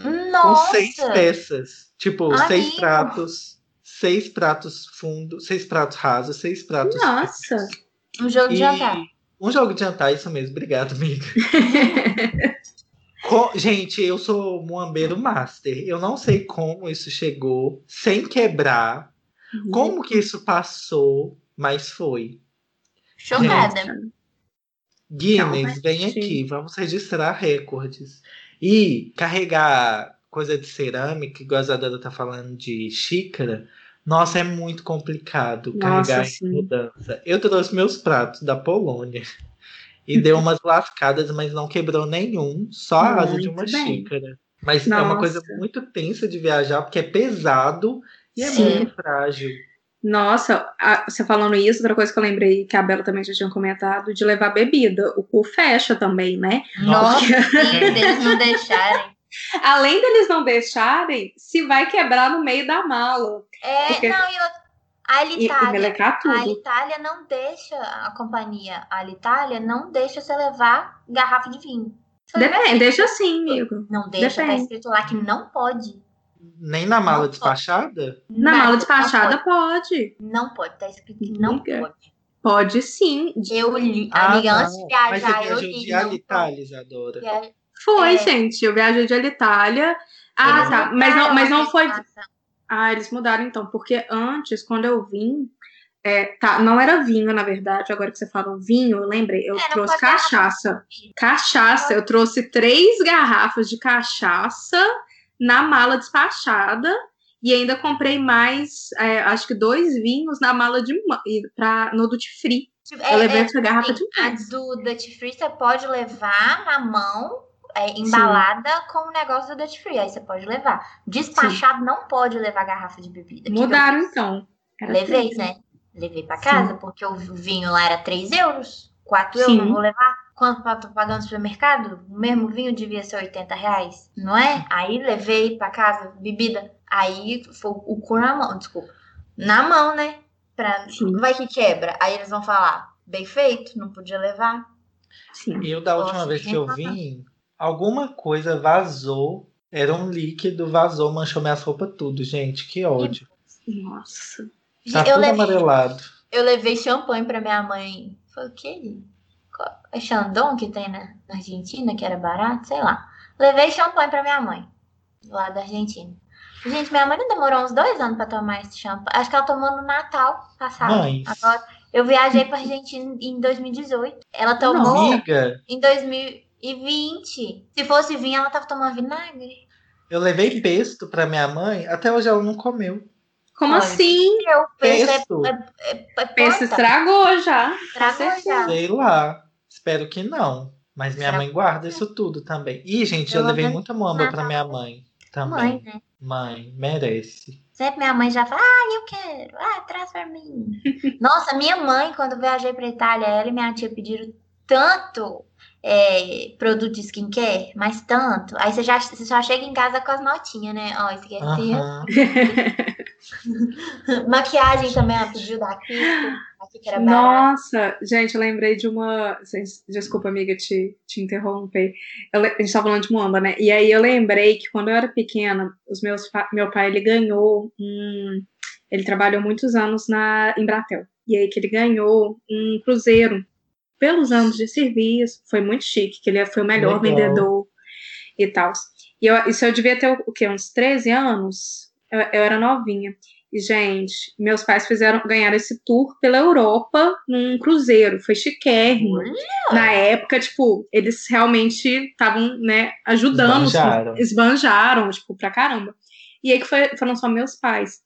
Com Nossa. seis peças. Tipo, Amigo. seis pratos. Seis pratos fundos, seis pratos rasos, seis pratos. Nossa! Um jogo de E jantar. um jogo de jantar, isso mesmo. Obrigado, amiga. Gente, eu sou muambeiro master. Eu não sei como isso chegou sem quebrar. Como que isso passou, mas foi. Chocada. Guinness, vem Realmente. aqui, vamos registrar recordes. E carregar coisa de cerâmica, igual a Isadora tá falando de xícara, nossa, é muito complicado Nossa, carregar sim. em mudança. Eu trouxe meus pratos da Polônia e deu umas lascadas, mas não quebrou nenhum, só a asa de uma bem. xícara. Mas é uma coisa Nossa. muito tensa de viajar, porque é pesado e é Sim. muito frágil. Nossa, a- você falando isso, outra coisa que eu lembrei que a Bela também já tinha comentado, de levar bebida. O cu fecha também, né? Nossa, sim, se eles não deixarem. Além deles não deixarem, se vai quebrar no meio da mala. É, Porque- não, e outra- a Alitalia, melecar a. Alitalia não deixa, a companhia a Alitalia não deixa você levar garrafa de vinho. Você Depende, deixa assim, amigo. Não deixa, Depende. tá escrito lá que não pode. Nem na mala Não despachada? Na Nada, mala não despachada pode. pode. Não pode, tá escrito que não Amiga. pode. Pode sim. Eu li, Ah, amiga, não. antes de Mas viajar, você eu viajou li. de não Alitalia, Isadora. Foi, É. gente. Eu viajei de Alitalia. Ah, Eles tá. Mas não, mas não foi. Ah, eles mudaram então, porque antes, quando eu vim, é, tá, não era vinho, na verdade, agora que você falou vinho, eu lembrei, eu É, trouxe cachaça. Cachaça, eu trouxe três garrafas de cachaça na mala despachada e ainda comprei mais, é, acho que dois vinhos na mala de pra, no duty free. É, eu levei é, essa garrafa demais. A do Dutch Free você pode levar na mão, é, embalada com o negócio do Dutch Free. Aí você pode levar. Despachado não pode levar garrafa de bebida. Mudaram então. Era Levei, né? Levei pra casa, porque o vinho lá era 3 euros. 4 Sim. euros, não vou levar. Quanto eu tô pagando no supermercado? O mesmo vinho devia ser 80 reais, não é? Aí levei pra casa, bebida. Aí foi o cu na mão, desculpa. Na mão, né? Pra... Sim. Vai que quebra. Aí eles vão falar, bem feito, não podia levar. Sim. Eu, da última Nossa, vez que eu vim, alguma coisa vazou. Era um líquido, vazou, manchou minhas roupas tudo, gente. Que ódio. Nossa. Tá eu, tudo levei, amarelado. eu levei champanhe pra minha mãe. Foi o quê? é Xandão que tem na, na Argentina, que era barato, sei lá. Levei champanhe pra minha mãe, lá da Argentina. Gente, minha mãe não demorou uns dois anos pra tomar esse champanhe. Acho que ela tomou no Natal passado. Mãe. Agora, eu viajei pra Argentina em 2018. Ela tomou Amiga, em 2020. Se fosse vinho, ela tava tomando vinagre. eu levei pesto pra minha mãe, até hoje ela não comeu. Como Olha, assim? Eu pensei, Pesto? é, é, é planta. estragou já. Estragou já. Sei lá. Espero que não. Mas minha Será mãe guarda isso tudo também. Ih, gente, eu Pelo levei muita moamba pra minha mãe também. Mãe, né? Mãe, merece. Sempre minha mãe já fala, ah, eu quero, ah, traz pra mim. Nossa, minha mãe, quando eu viajei pra Itália, ela e minha tia pediram tanto é, produto de skincare, mas tanto. Aí você já você só chega em casa com as notinhas, né? Ó, esse aqui é seu. Maquiagem também, ela pediu da Kiko. Nossa, gente, eu lembrei de uma. Desculpa, amiga, te, te interromper. Eu a gente tava falando de Moamba, né? E aí eu lembrei que quando eu era pequena, os meus meu pai ele ganhou um. Ele trabalhou muitos anos na Embratel. E aí que ele ganhou um cruzeiro pelos anos de serviço. Foi muito chique, que ele foi o melhor Legal. vendedor e tal. E eu, isso eu devia ter o quê? Uns 13 anos? Eu, eu era novinha. E, gente, meus pais fizeram ganhar esse tour pela Europa num cruzeiro. Foi chiquérrimo. Na época, tipo, eles realmente estavam, né, ajudando. Esbanjaram. Esbanjaram, tipo, pra caramba. E aí que foi- foram só meus pais.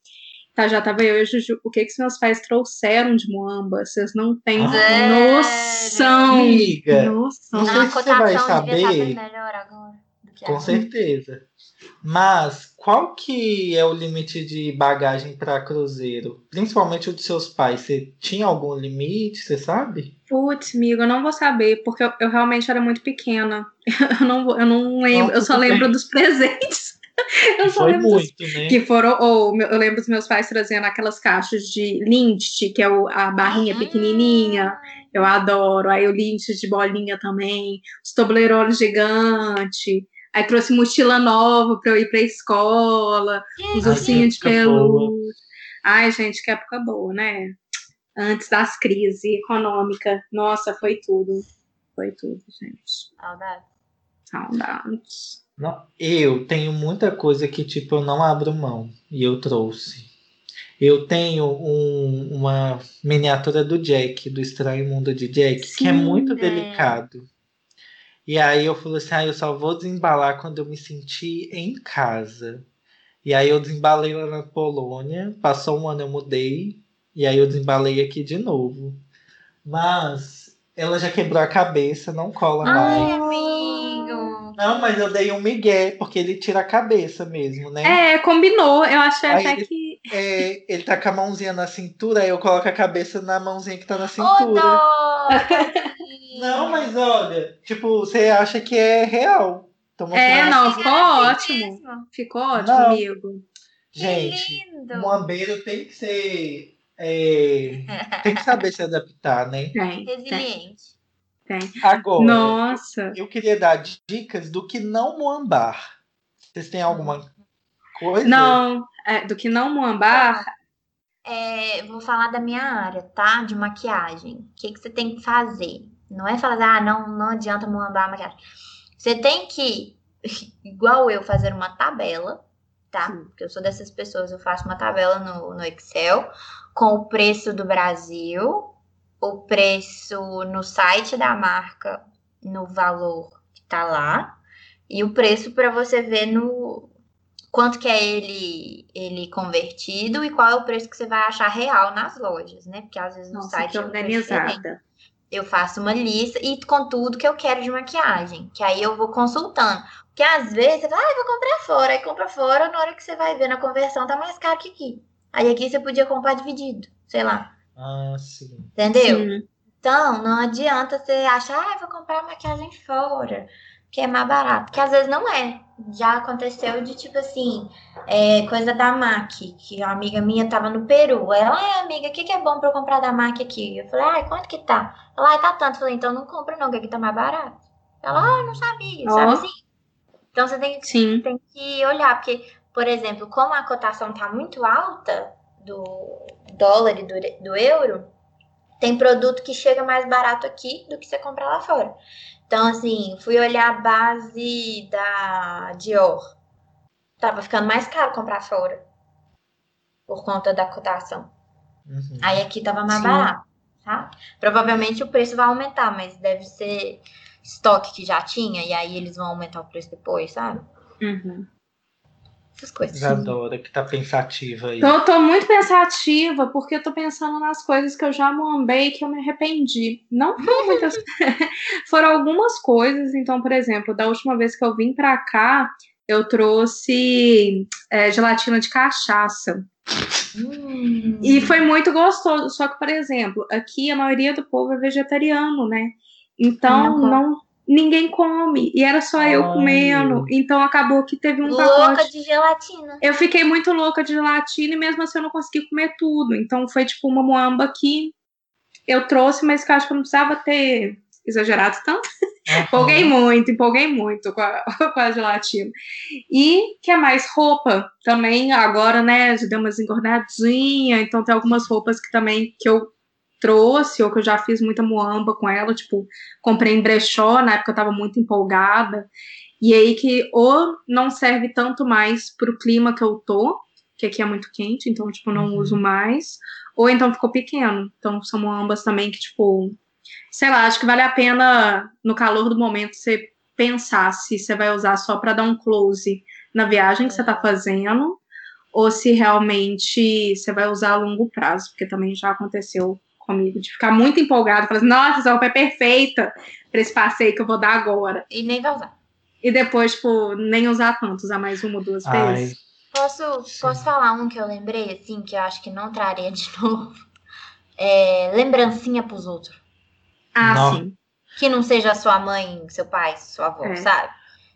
Tá, já tava eu e a Juju. O que que os meus pais trouxeram de Moamba? Vocês não têm Sério? noção. Amiga, Noção. Não sei se você vai saber. estar melhor agora. do que com certeza. Mas qual que é o limite de bagagem para cruzeiro? Principalmente o dos seus pais. Você tinha algum limite, você sabe? Putz, amigo, eu não vou saber, porque eu, eu realmente era muito pequena. Eu não, vou- eu não lembro, Não, eu só lembro bem. dos presentes. Eu só Foi lembro dos muito, né? que foram, ou eu lembro dos meus pais trazendo aquelas caixas de Lindt, que é o- a barrinha pequenininha, eu adoro. Aí o Lindt de bolinha também, os Toblerones gigante. Aí trouxe mochila nova pra eu ir pra escola, os Gente, Ai, ursinhos de que pelúcia. Ai, gente, que época boa, né? Antes das crises econômicas. Nossa, foi tudo. Foi tudo, gente. Saudade. Saudades. Não, eu tenho muita coisa que, tipo, eu não abro mão. E eu trouxe. Eu tenho um- uma miniatura do Jack, do Estranho Mundo de Jack, que é Sim, muito é. delicado. E aí eu falei assim, ah, eu só vou desembalar quando eu me sentir em casa. E aí eu desembalei lá na Polônia, passou um ano eu mudei, e aí eu desembalei aqui de novo. Mas ela já quebrou a cabeça, não cola mais. Ai, amigo. Não, mas eu dei um migué, porque ele tira a cabeça mesmo, né? É, combinou. Eu achei Aí até ele- que. É, ele tá com a mãozinha na cintura, aí eu coloco a cabeça na mãozinha que tá na Ô, cintura. dó! tadinho. Não, mas olha, tipo, você acha que é real. É, assim. não, que ficou era assim ótimo. mesmo. Ficou ótimo, Não. amigo. Gente, Que lindo. o moambeiro tem que ser. é, tem que saber se adaptar, né? Tem. Tem. Agora, Nossa. eu queria dar dicas do que não moambar. Vocês têm alguma coisa? Não, é, do que não moambar, É, vou falar da minha área, tá? De maquiagem. O que, que você tem que fazer? Não é falar, ah, não, não adianta moambar a maquiagem. Você tem que, igual eu, fazer uma tabela, tá? Sim. Porque eu sou dessas pessoas, eu faço uma tabela no, no Excel com o preço do Brasil, o preço no site da marca, no valor que tá lá, e o preço para você ver no quanto que é ele, ele convertido e qual é o preço que você vai achar real nas lojas, né? Porque às vezes no nossa, site que é organizada. eu faço uma lista e com tudo que eu quero de maquiagem. Que aí eu vou consultando. Porque às vezes você fala, ah, eu vou comprar fora. Aí compra fora, na hora que você vai ver na conversão, tá mais caro que aqui. Aí aqui você podia comprar dividido. Sei lá. Ah, sim. Entendeu? Sim. Então, não adianta você achar, ah, eu vou comprar maquiagem fora, que é mais barato. Porque às vezes não é. Já aconteceu de tipo assim, é, coisa da MAC, que a amiga minha tava no Peru. Ela, ai, amiga, o que, que é bom pra eu comprar da MAC aqui? Eu falei, ai, quanto que tá? Ela, ai, tá tanto. Eu falei, então não compra não, que aqui tá mais barato. Ela, ah, não sabia, Ó. sabe assim? Então você tem, Sim. tem que olhar, porque, por exemplo, como a cotação tá muito alta do dólar e do, do euro, tem produto que chega mais barato aqui do que você comprar lá fora. Então, assim, fui olhar a base da Dior. Tava ficando mais caro comprar fora. Por conta da cotação. Uhum. Aí aqui tava mais Sim. barato, tá? Provavelmente o preço vai aumentar, mas deve ser estoque que já tinha, e aí eles vão aumentar o preço depois, sabe? Uhum. Essas coisas. Isadora, que tá pensativa aí. Então, eu tô muito pensativa, porque eu tô pensando nas coisas que eu já amei que eu me arrependi. Não foram muitas. foram algumas coisas. Então, por exemplo, da última vez que eu vim pra cá, eu trouxe é, gelatina de cachaça. Hum. E foi muito gostoso. Só que, por exemplo, aqui a maioria do povo é vegetariano, né? Então, Não come. não, ninguém come. E era só eu Ai. comendo. Então, acabou que teve um Louca pacote. de gelatina. Eu fiquei muito louca de gelatina e mesmo assim eu não consegui comer tudo. Então foi tipo uma moamba que eu trouxe, mas que eu acho que eu não precisava ter exagerado tanto. Uhum. Empolguei muito, empolguei muito com a, com a gelatina. E que é mais roupa também, agora, né, já deu umas engordadinhas, então tem algumas roupas que também que eu trouxe, ou que eu já fiz muita moamba com ela, tipo, comprei em brechó, na época eu tava muito empolgada. E aí que ou não serve tanto mais pro clima que eu tô, que aqui é muito quente, então, tipo, não Uhum. uso mais, ou então ficou pequeno. Então, são moambas também que, tipo, sei lá, acho que vale a pena, no calor do momento, você pensar se você vai usar só para dar um close na viagem que você tá fazendo, ou se realmente você vai usar a longo prazo, porque também já aconteceu comigo, de ficar muito empolgado, falar assim, nossa, essa roupa é perfeita para esse passeio que eu vou dar agora. E nem vai usar. E depois, tipo, nem usar tanto, usar mais uma ou duas Ai, vezes. Posso, Sim. posso falar um que eu lembrei, assim, que eu acho que não traria de novo? É, lembrancinha pros outros. Ah, Não. sim. Que não seja sua mãe, seu pai, sua avó, É. sabe?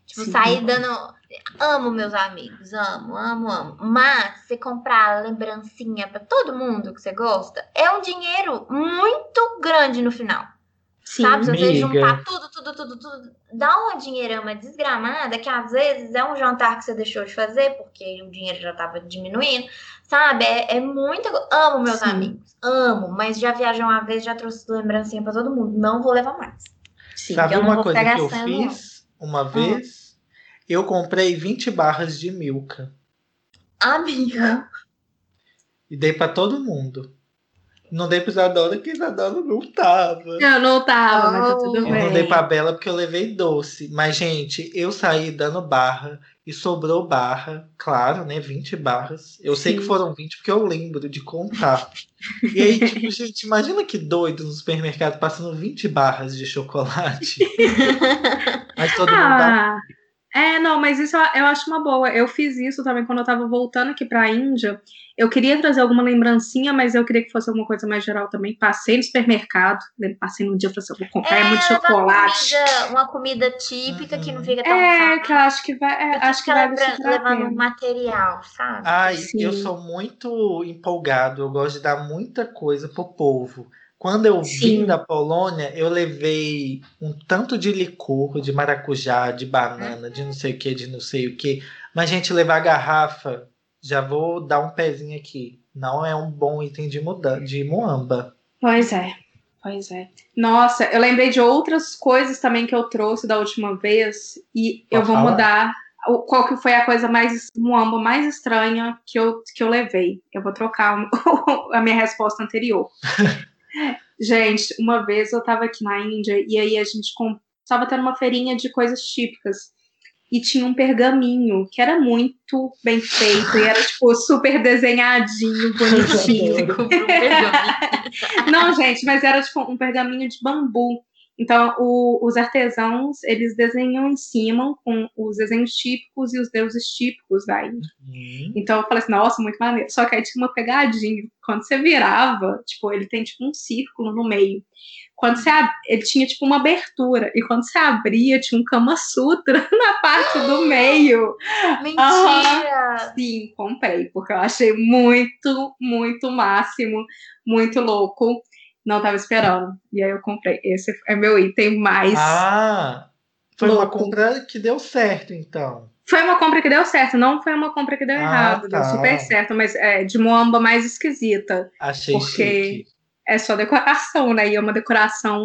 Tipo, Sim. sair dando. Amo meus amigos, amo, amo, amo. Mas você comprar lembrancinha pra todo mundo que você gosta, é um dinheiro muito grande no final. Sim. Sabe? Se você juntar tudo, tudo, tudo, tudo, dá uma dinheirama desgramada que às vezes é um jantar que você deixou de fazer porque o dinheiro já tava diminuindo, sabe? É, é muito. Amo meus Sim. amigos, amo, mas já viajei uma vez, já trouxe lembrancinha pra todo mundo. Não vou levar mais. Sim. Sabe uma coisa que eu não. fiz uma vez? Eu comprei 20 barras de Milka Amiga. e dei pra todo mundo. Não dei pra Isadora, porque Isadora não tava. Eu não tava, mas tá tudo Eu Eu bem. não dei pra Bela porque eu levei doce. Mas, gente, eu saí dando barra e sobrou barra, claro, né? 20 barras. Eu sei Sim. que foram 20 porque eu lembro de contar. E aí, tipo, gente, imagina que doido no supermercado passando 20 barras de chocolate. Mas todo mundo dá. É, não, mas isso eu eu acho uma boa. Eu fiz isso também quando eu tava voltando aqui pra Índia. Eu queria trazer alguma lembrancinha, mas eu queria que fosse alguma coisa mais geral também. Passei no supermercado, né, passei no dia e falei assim, eu vou comprar é, muito chocolate. Uma comida, uma comida típica que não fica tão É, que eu acho que vai, é, acho que vai lembra- levando um material, sabe? Ai, Sim. eu sou muito empolgado, eu gosto de dar muita coisa pro povo. Quando eu vim Sim. da Polônia, eu levei um tanto de licor, de maracujá, de banana, de não sei o que, de não sei o que. Mas, gente, levar garrafa, já vou dar um pezinho aqui. Não é um bom item de, muda de muamba. Pois é, pois é. Nossa, eu lembrei de outras coisas também que eu trouxe da última vez e eu Pode vou falar. mudar. Qual que foi a coisa mais muamba mais estranha que eu, que eu levei? Eu vou trocar a minha resposta anterior. gente, uma vez eu tava aqui na Índia e aí a gente com- tava tendo uma feirinha de coisas típicas e tinha um pergaminho que era muito bem feito e era tipo super desenhadinho, bonitinho. Não, gente, mas era tipo um pergaminho de bambu. Então, o- os artesãos, eles desenham em cima com os desenhos típicos e os deuses típicos da Índia. Hum, Então, eu falei assim, nossa, muito maneiro. Só que aí tinha uma pegadinha. Quando você virava, tipo, ele tem tipo um círculo no meio. Quando você ab... ele tinha tipo uma abertura. E quando você abria, tinha um Kama Sutra na parte do meio. Mentira! Sim, comprei, porque eu achei muito, muito máximo, muito louco. Não tava esperando. E aí eu comprei. Esse é meu item mais. Ah, foi uma Louco. compra que deu certo, então. Foi uma compra que deu certo, não foi uma compra que deu Ah, errado. tá. Deu super certo, mas é de moamba mais esquisita. Achei Porque- chique. é só decoração, né? E é uma decoração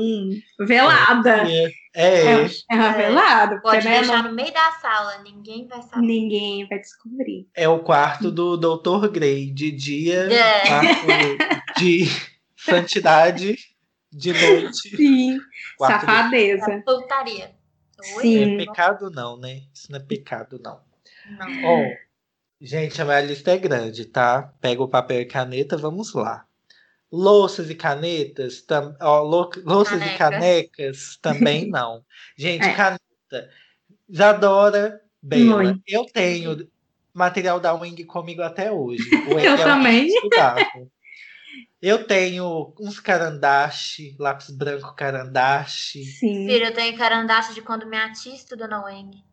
velada. É, É, é uma É. velada. Pode né, deixar não- no meio da sala, ninguém vai saber. ninguém vai descobrir. é o quarto do Dr. Grey. De dia, É. quarto de santidade. De noite, Sim, safadeza. É putaria. Sim. É pecado não, né? Isso não é pecado, não. Não. Ó, gente, a minha lista é grande, tá? Pega o papel e caneta, vamos lá. Louças e canetas, tam, ó, lou- louças e Canecas. também não. Gente, É. caneta. Isadora, Bela. Muito. Eu tenho material da Wing comigo até hoje. O Eu Wing também. estudava. Eu tenho uns carandache, lápis branco carandache. Sim. Filho, eu tenho carandaço de quando minha tia estuda na UENG.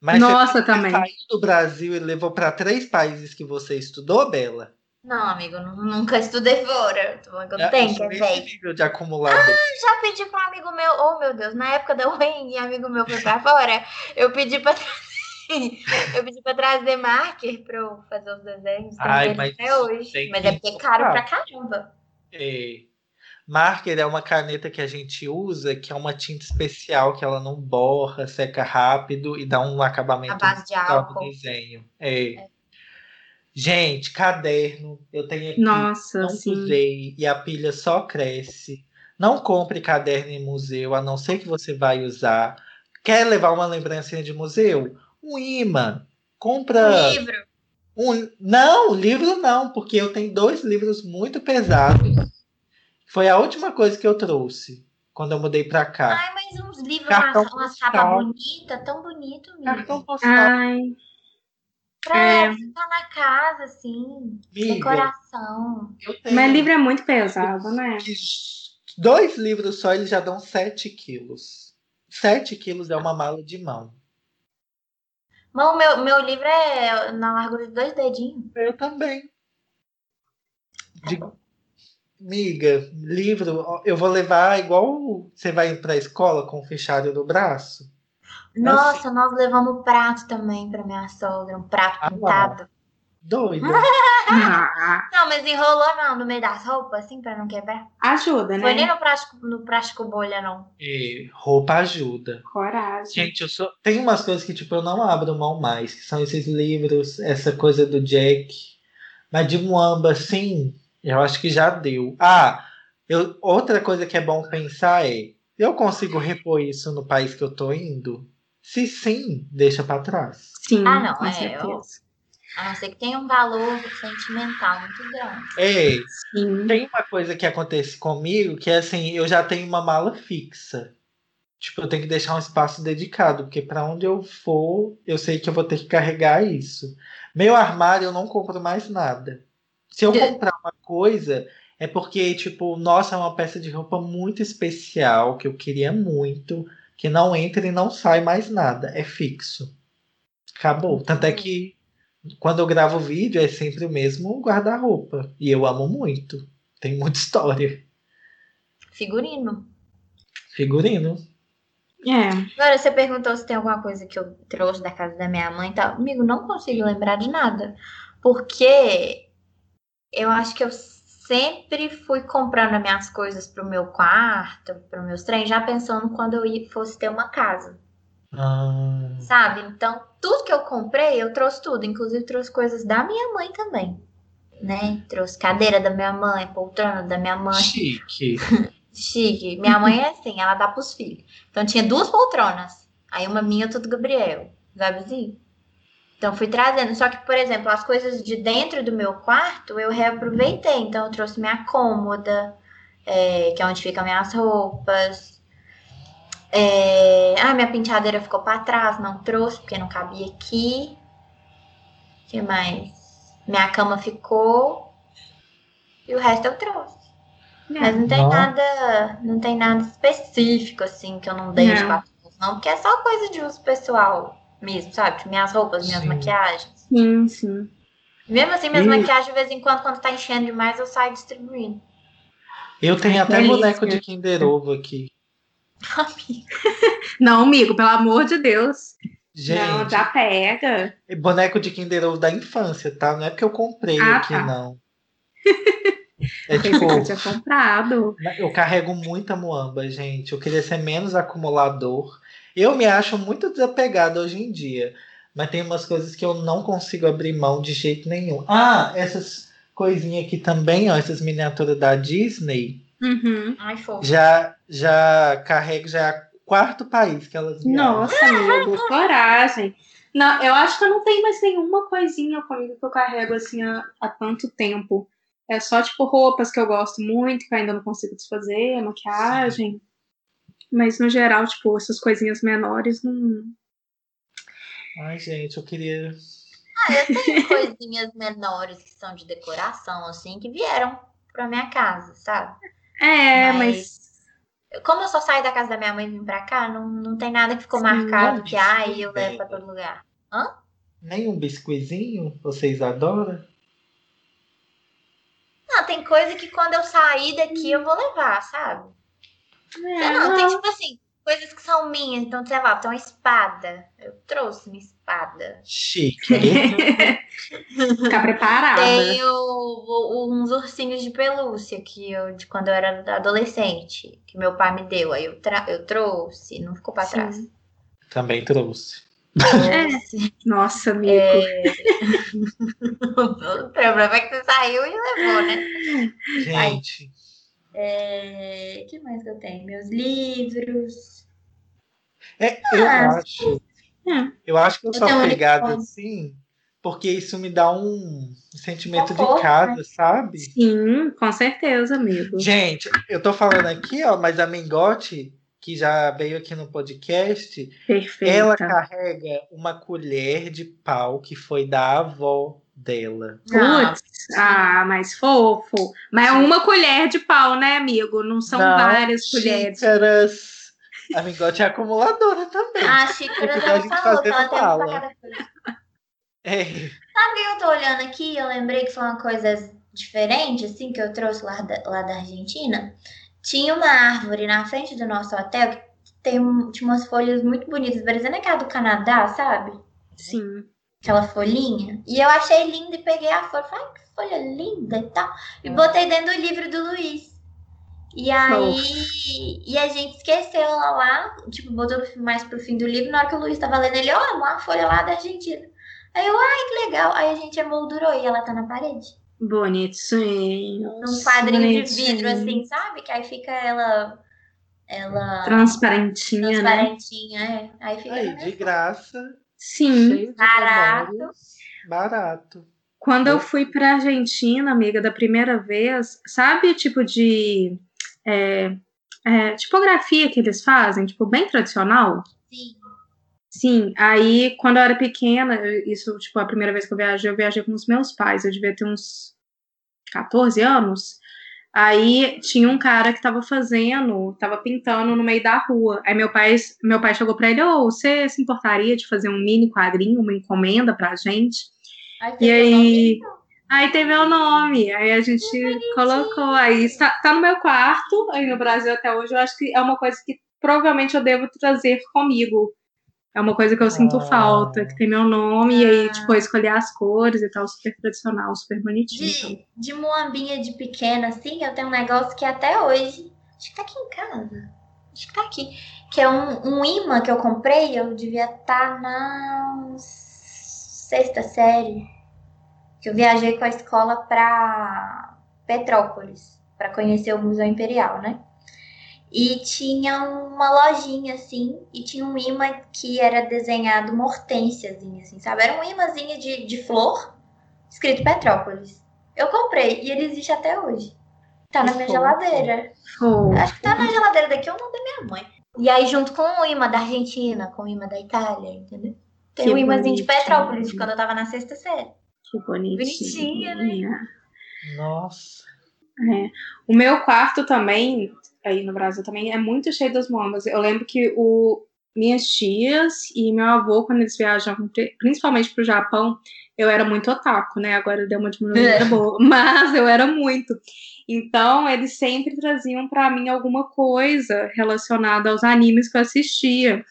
Mas Nossa, você também. saiu do Brasil e levou para três países que você estudou, Bela? Não, amigo, nunca estudei fora. Eu É, tenho, que sou é nesse velho. nível de acumulador. Já pedi pra um amigo meu, oh meu Deus, na época da UENG, amigo meu foi pra fora, eu pedi pra trazer, eu pedi pra trazer marker pra eu fazer os desenhos. Ai, mas até hoje. Mas é porque é caro pra comprar. caramba. É. Marker é uma caneta que a gente usa, que é uma tinta especial, que ela não borra, seca rápido e dá um acabamento álcool. desenho. É. Gente, caderno, eu tenho aqui, Nossa, não sim. usei e a pilha só cresce. Não compre caderno em museu, a não ser que você vai usar. Quer levar uma lembrancinha de museu? Um imã. Compra. Um livro. Um, não, livro não, porque eu tenho dois livros muito pesados. Foi a última coisa que eu trouxe quando eu mudei pra cá. Ai, mas uns livros, Cartão uma, uma capa bonita, tão bonito, amigo. Cartão postal, Ai, Pra É. ficar na casa, assim. amiga, Decoração. mas livro é muito pesado, né? dois livros só, eles já dão 7 quilos. 7 quilos é uma mala de mão. Mas o meu, meu livro é na largura de dois dedinhos. Eu também. De... Amiga, livro, eu vou levar igual você vai pra escola com o fichário no braço. Nossa, nós levamos prato também pra minha sogra, um prato Ah, pintado. Doida. Não, mas enrolou não, no meio das roupas, assim, pra não quebrar. ajuda, Foi nem né? no plástico, no plástico bolha, não. E roupa ajuda. Coragem. Gente, eu sou. Tem umas coisas que, tipo, eu não abro mão mais, que são esses livros, essa coisa do Jack. Mas de Muamba, sim, eu acho que já deu. Ah, eu... outra coisa que é bom pensar é: eu consigo repor isso no país que eu tô indo? Se sim, deixa pra trás. Sim, Ah, não, com é, certeza. A não ser que tenha um valor sentimental muito grande. Ei, Sim. tem uma coisa que acontece comigo que é assim: eu já tenho uma mala fixa. Tipo, eu tenho que deixar um espaço dedicado, porque para onde eu for, eu sei que eu vou ter que carregar isso. Meu armário, eu não compro mais nada. Se eu É. comprar uma coisa, é porque, tipo, nossa, é uma peça de roupa muito especial, que eu queria muito, que não entra e não sai mais nada. É fixo. Acabou. Tanto é que quando eu gravo vídeo, é sempre o mesmo guarda-roupa. E eu amo muito. Tem muita história. Figurino. Figurino. É. Agora, você perguntou se tem alguma coisa que eu trouxe da casa da minha mãe e tal. Amigo, não consigo lembrar de nada. Porque eu acho que eu sempre fui comprando as minhas coisas pro meu quarto, pro meus trem, já pensando quando eu fosse ter uma casa. Ah, Sabe? Então, tudo que eu comprei, eu trouxe tudo. Inclusive, trouxe coisas da minha mãe também. Né? Trouxe cadeira da minha mãe, poltrona da minha mãe. chique. Chique. Minha mãe é assim, ela dá pros filhos. Então tinha duas poltronas. Aí uma minha e outra do Gabriel. Sabe assim? Então fui trazendo. Só que, por exemplo, as coisas de dentro do meu quarto eu reaproveitei. Então eu trouxe minha cômoda, é, que é onde ficam minhas roupas. É, Ah, minha penteadeira ficou pra trás, não trouxe, porque não cabia aqui. O que mais? Minha cama ficou. E o resto eu trouxe. Mas não tem Não. nada, não tem nada específico assim que eu não deixo Não. pra todos, não, porque é só coisa de uso pessoal mesmo, sabe? Tipo, minhas roupas, minhas Sim. maquiagens. Sim, sim. Mesmo assim, minhas E- maquiagens, de vez em quando, quando tá enchendo demais, eu saio distribuindo. Eu tenho até boneco de Kinder Ovo aqui. Amiga, Não, amigo, pelo amor de Deus. Não, Gente, já pega. boneco de Kinder Ovo da infância, tá? Não é porque eu comprei Ah, aqui, tá. não. É tipo, eu tinha comprado. eu carrego muita muamba, gente. Eu queria ser menos acumulador. Eu me acho muito desapegado hoje em dia. Mas tem umas coisas que eu não consigo abrir mão de jeito nenhum. Ah, essas coisinhas aqui também, ó, essas miniaturas da Disney. Uhum. Ai, fofo. Já, já carrego, já é o quarto país que elas viajam. Nossa, amigo, coragem. Não, eu acho que eu não tenho mais nenhuma coisinha comigo que eu carrego assim há, há tanto tempo. É só, tipo, roupas que eu gosto muito, que eu ainda não consigo desfazer, maquiagem. Mas, no geral, tipo, essas coisinhas menores, não... Ai, gente, eu queria. Ah, eu tenho coisinhas menores que são de decoração, assim, que vieram pra minha casa, sabe? É, Mas- mas... Como eu só saí da casa da minha mãe e vim pra cá, não, não tem nada que ficou Sim, marcado que, ai, eu levo pra todo lugar. Nem um biscoizinho? Vocês adoram? Não, tem coisa que quando eu sair daqui eu vou levar, sabe? É, não, tem tipo assim, coisas que são minhas, então sei lá, tem uma espada. Eu trouxe uma espada. Chique. Ficar preparada. Tenho uns ursinhos de pelúcia que eu, de quando eu era adolescente, que meu pai me deu. Aí eu, tra- eu trouxe, não ficou pra Sim. trás. Também trouxe. Trouxe. Nossa, amigo. É. o problema é que você saiu e levou, né? Gente, É... O que mais que eu tenho? Meus livros. é, eu Ah, acho. É. Eu acho que eu Eu sou apegada assim, porque isso me dá um sentimento de Conforto, casa, sabe? Sim, com certeza, amigo. Gente, eu tô falando aqui, ó, mas a Mingote, que já veio aqui no podcast, Perfeita. ela carrega uma colher de pau que foi da avó dela. Putz, ah, mais fofo. Mas é uma colher de pau, né, amigo? Não são Não, várias colheres. Xícaras. A Mingote é acumuladora também. Ah, a xícara Tem que ela a gente falou fazer que ela tem uma mala. pra cada coisa. É. Sabe o que eu tô olhando aqui? Eu lembrei que foi uma coisa diferente, assim, que eu trouxe lá da, lá da Argentina. Tinha uma árvore na frente do nosso hotel que tem, um- tinha umas folhas muito bonitas, parecendo aquela do Canadá, sabe? Sim. Aquela folhinha. E eu achei linda e peguei a folha. Falei, ai, que folha linda e tal. E botei dentro do livro do Luiz. E aí. E a gente esqueceu ela lá, tipo, botou mais pro fim do livro. Na hora que o Luiz tava lendo, ele, ó, uma folha lá da Argentina. Aí eu, ai, que legal. Aí a gente emoldurou e ela tá na parede. Bonitinho. Num quadrinho de Bonitinho. vidro, assim, sabe? Que aí fica ela. Ela. Transparentinha, né? transparentinha, é. Aí fica. Aí, de graça. Sim. De Barato. memórias, Barato. Quando eu fui pra Argentina, amiga, da primeira vez, sabe tipo de é, é, tipografia que eles fazem, tipo, bem tradicional? Sim. Sim, aí quando eu era pequena, isso, tipo, a primeira vez que eu viajei, eu viajei com os meus pais, eu devia ter uns 14 anos. Aí tinha um cara que tava fazendo, tava pintando no meio da rua. Aí meu pai, meu pai chegou pra ele, ô, você se importaria de fazer um mini quadrinho, uma encomenda pra gente? E aí, nome. Aí tem meu nome, aí a gente colocou, aí está, tá no meu quarto, aí no Brasil até hoje, eu acho que é uma coisa que provavelmente eu devo trazer comigo. É uma coisa que eu sinto Ah. falta, que tem meu nome, e aí, Ah. tipo, eu escolher as cores e tal, super tradicional, super bonitinho. De, de muambinha de pequena, assim, eu tenho um negócio que até hoje. Acho que tá aqui em casa. Acho que tá aqui. Que é um, um imã que eu comprei, eu devia estar na sexta série. Que eu viajei com a escola pra Petrópolis, pra conhecer o Museu Imperial, né? E tinha uma lojinha assim, e tinha um imã que era desenhado uma hortênsiazinha, assim, sabe? Era um imãzinho de, de flor, escrito Petrópolis. Eu comprei e ele existe até hoje. Tá na minha fofo. geladeira. Fofo. Acho que tá na geladeira daqui ou não da minha mãe. E aí, junto com o imã da Argentina, com o imã da Itália, entendeu? Tem Que um imãzinho de. Petrópolis, de quando eu tava na sexta série. Que bonitinho. Bonitinha, né? Nossa. É. O meu quarto também, aí no Brasil também, é muito cheio das mombas. Eu lembro que o, minhas tias e meu avô, quando eles viajavam, pri- principalmente pro Japão, eu era muito otaku, né? Agora deu uma diminuída É. boa, mas eu era muito. Então, eles sempre traziam pra mim alguma coisa relacionada aos animes que eu assistia.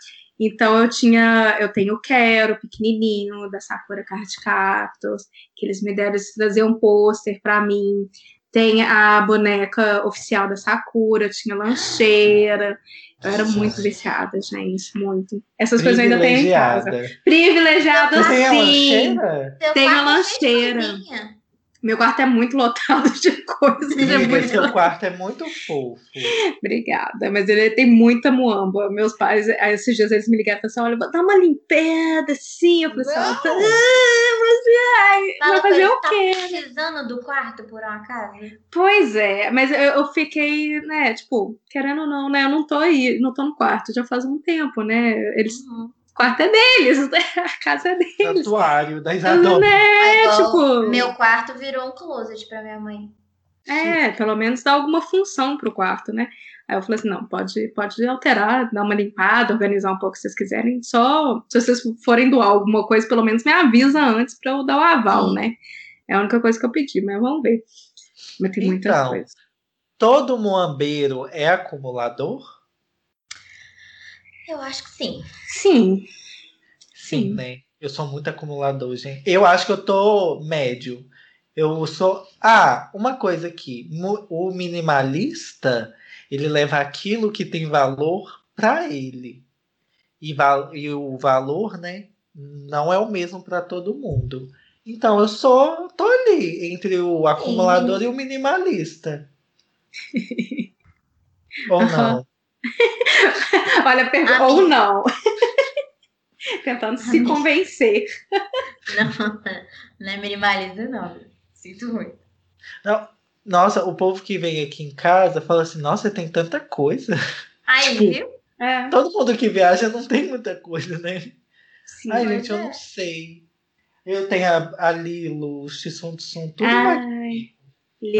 Então, eu tinha, eu tenho o Quero, pequenininho, da Sakura Card Captors, que eles me deram, eles traziam um pôster pra mim. Tem a boneca oficial da Sakura, tinha lancheira. Eu era muito viciada, gente, muito. Essas coisas eu ainda tenho em casa. Privilegiada. Privilegiada, Você tem a sim. lancheira? Tem a lancheira. Meu quarto é muito lotado de coisas. é Amiga, muito seu quarto é muito fofo. Obrigada, mas ele tem muita muamba. Meus pais, aí esses dias eles me ligaram e falaram assim: olha, dar uma limpada, assim. Eu falei assim: ah, ai, vai com fazer o tá quê? precisando do quarto, por um acaso? Pois é, mas eu, eu fiquei, né, tipo, querendo ou não, né? Eu não tô aí, não tô no quarto já faz um tempo, né? Eles, Uhum. O quarto é deles, né? a casa é deles. Santuário da Isadora. Né, tipo, Meu quarto virou um closet pra minha mãe. É, pelo menos dá alguma função pro quarto, né? Aí eu falei assim, não, pode, pode alterar, dar uma limpada, organizar um pouco se vocês quiserem. Só se vocês forem doar alguma coisa, pelo menos me avisa antes pra eu dar o aval, Sim. né? É a única coisa que eu pedi, mas vamos ver. Mas tem muitas Então. coisas. Todo muambeiro é acumulador? Eu acho que sim. Sim, Sim, Sim. né? Eu sou muito acumulador, gente. Eu acho que eu tô médio. Eu sou. Ah, uma coisa aqui. O minimalista, ele leva aquilo que tem valor para ele. E, val- e o valor, né? Não é o mesmo para todo mundo. Então eu sou. tô ali entre o acumulador e o minimalista. Ou não? Olha, pergunta. Ou não. Tentando se convencer. Não, não é minimalista, não. Sinto muito. Não. Nossa, o povo que vem aqui em casa fala assim: nossa, tem tanta coisa. Aí, Tipo, viu? É, Todo mundo que viaja não tem muita coisa, né? sim. Ai, gente, eu é. não sei. Eu tenho a, a Lilo, o Tsum, tudo Ai,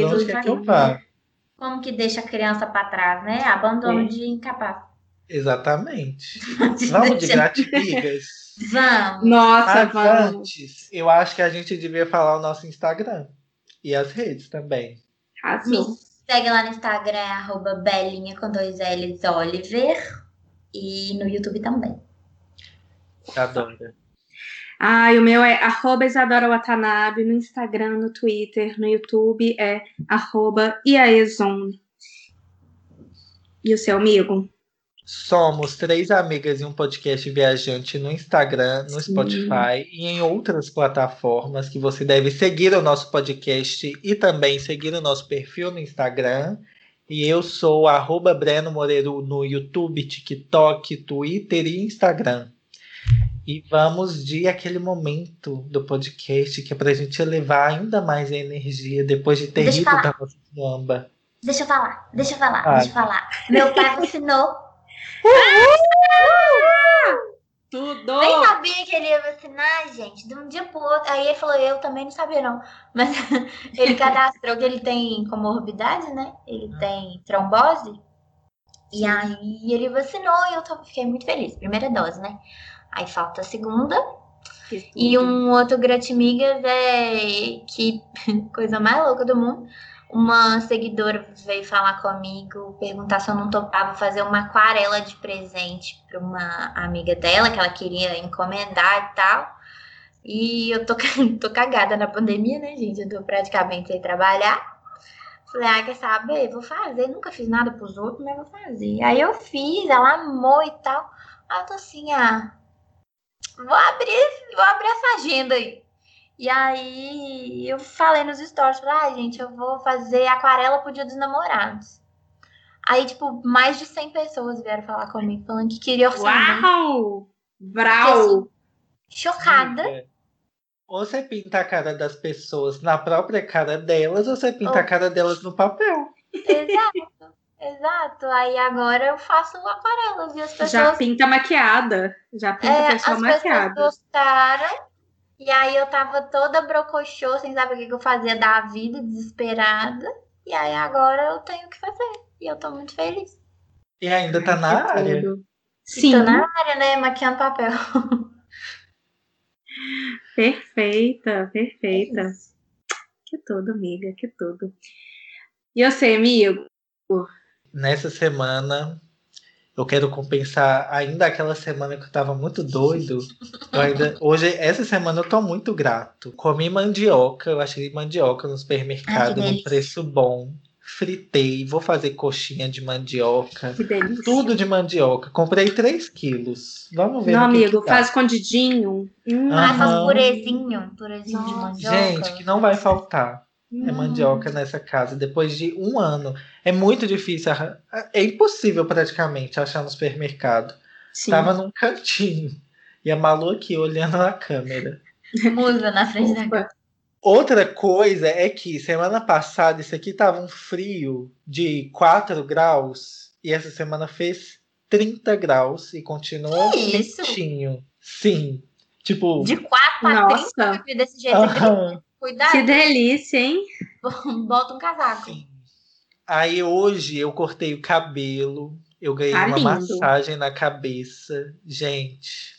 onde quer que eu vá? Como que deixa a criança pra trás, né? Abandono É. de incapaz. Exatamente. Vamos de gratifigas. Vamos. Nossa, Mas vamos. antes, eu acho que a gente devia falar o nosso Instagram. E as redes também. Me Arrasou. segue lá no Instagram, é arroba belinha com dois L's Oliver. E no YouTube também. Adora. Ai, o meu é arroba Isadora Watanabe no Instagram, no Twitter, no YouTube é arroba Iaezon. E o seu amigo? Somos três amigas e um podcast viajante no Instagram, no Sim. Spotify e em outras plataformas que você deve seguir o nosso podcast e também seguir o nosso perfil no Instagram. E eu sou arroba Breno Moreiro no YouTube, TikTok, Twitter e Instagram. E vamos de aquele momento do podcast que é pra gente elevar ainda mais a energia depois de ter Deixa falar. da nossa. Deixa eu falar, deixa eu falar, deixa eu falar. Meu pai vacinou. Tudo! Nem sabia que ele ia vacinar, gente, de um dia pro outro. Aí ele falou, eu também não sabia, não. Mas ele cadastrou que ele tem comorbidade, né? Ele tem trombose. E aí ele vacinou e eu fiquei muito feliz. Primeira dose, né? Aí falta a segunda. E um outro Gratimigas é que coisa mais louca do mundo. Uma seguidora veio falar comigo, perguntar se eu não topava fazer uma aquarela de presente para uma amiga dela que ela queria encomendar e tal. E eu tô, tô cagada na pandemia, né, gente? Eu tô praticamente sem trabalhar. Falei, ah, quer saber? Vou fazer. Nunca fiz nada pros outros, mas vou fazer. Aí eu fiz, ela amou e tal. Aí eu tô assim, ah, vou abrir, vou abrir essa agenda aí. E aí eu falei nos stories, falei, ah, gente, eu vou fazer aquarela pro dia dos namorados. Aí, tipo, mais de 100 pessoas vieram falar comigo, falando que queria orçamento. Uau! Brau! Chocada. Amiga, Ou você pinta a cara das pessoas na própria cara delas, ou você pinta Oh. a cara delas no papel. Exato. Exato. Aí agora eu faço aquarelas e as pessoas Já pinta maquiada. Já pinta É, a pessoa as maquiada. pessoas gostaram. E aí eu tava toda brocochô, sem saber o que, que eu fazia da vida, desesperada. E aí agora eu tenho que fazer. E eu tô muito feliz. E ainda tá na área. tudo. E Sim, tô na área, né? Maquiando papel. perfeita, perfeita. Que tudo, amiga, que tudo. E você, amigo? Nessa semana, Eu quero compensar ainda aquela semana que eu tava muito doido. Eu ainda, hoje, essa semana eu tô muito grato. Comi mandioca, eu achei mandioca no supermercado num preço bom. Fritei, vou fazer coxinha de mandioca. Que delícia. Tudo de mandioca. Comprei 3 quilos. Vamos ver. Meu que amigo, que faz escondidinho. Hum, Ah, Ah, faz purezinho. Purezinho de mandioca. Gente, que não vai faltar. É hum. mandioca nessa casa. Depois de um ano. É muito difícil. É impossível praticamente achar no supermercado. Sim. Tava num cantinho. E a Malu aqui olhando na câmera. Musa na frente da Opa. Outra coisa é que semana passada isso aqui tava um frio de 4 graus. E essa semana fez 30 graus e continua isso? quentinho. Sim. Tipo. De 4 a Nossa. 30 foi desse jeito. aham. Cuidado, Que delícia, hein? bota um casaco. Sim. Aí hoje eu cortei o cabelo, eu ganhei Tá uma lindo. massagem na cabeça. Gente,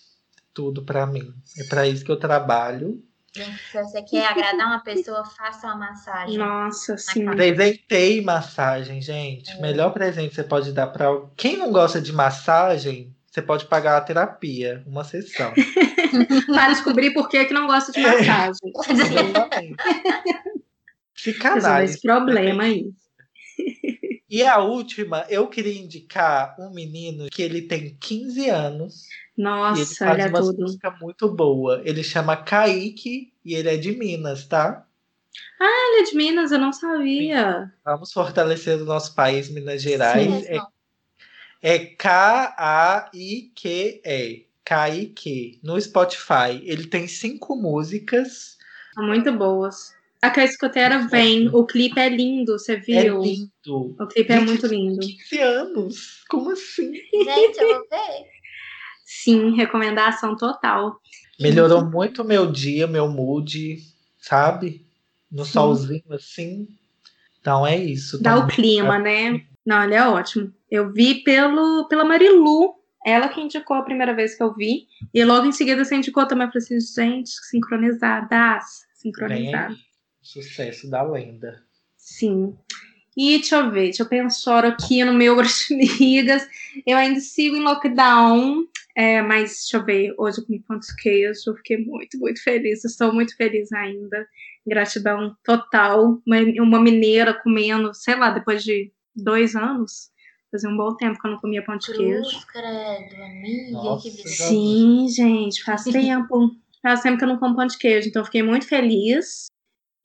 tudo pra mim. É pra isso que eu trabalho. Gente, se você quer agradar uma pessoa, faça uma massagem. Nossa, sim. Presentei massagem, gente. É. Melhor presente que você pode dar pra alguém. Quem não gosta de massagem, você pode pagar a terapia, uma sessão. Para descobrir por que, que não gosta de massagem. Exatamente. Resolver Psicanálise. esse problema aí. E a última, eu queria indicar um menino que ele tem 15 anos. E ele Nossa, faz olha uma tudo. música muito boa. Ele chama Kaique e ele é de Minas, tá? Ele é de Minas, eu não sabia. Vamos fortalecer o nosso país, Minas Gerais. Sim, É. é K-A-I-Q-E. Kaique. No Spotify. Ele tem cinco músicas. São muito boas. A que eu escutei era Vem. O clipe é lindo, você É viu? lindo. o clipe é Gente, muito lindo. 15 anos. Como assim? Gente, eu vou ver. Sim, recomendação total. Melhorou muito o meu dia, meu mood, sabe? No solzinho assim. Então é isso. Dá o clima, né? Não, ele é ótimo. Eu vi pelo, pela Marilu. Ela que indicou a primeira vez que eu vi. E logo em seguida você indicou também. Eu falei assim, gente, sincronizadas. Sincronizadas. Sucesso da lenda. Sim. E deixa eu ver, deixa eu pensar aqui no meu amigas. Eu ainda sigo em lockdown, é, mas deixa eu ver, hoje eu comi pão de queijo, eu fiquei muito, muito feliz, estou muito feliz ainda. Gratidão total. Uma, uma mineira comendo, sei lá, depois de dois anos, fazia um bom tempo que eu não comia pão de queijo. Cruz, credo, amiga, Nossa, que. Sim, gente, faz tempo. Faz tempo que eu não como pão de queijo, então eu fiquei muito feliz.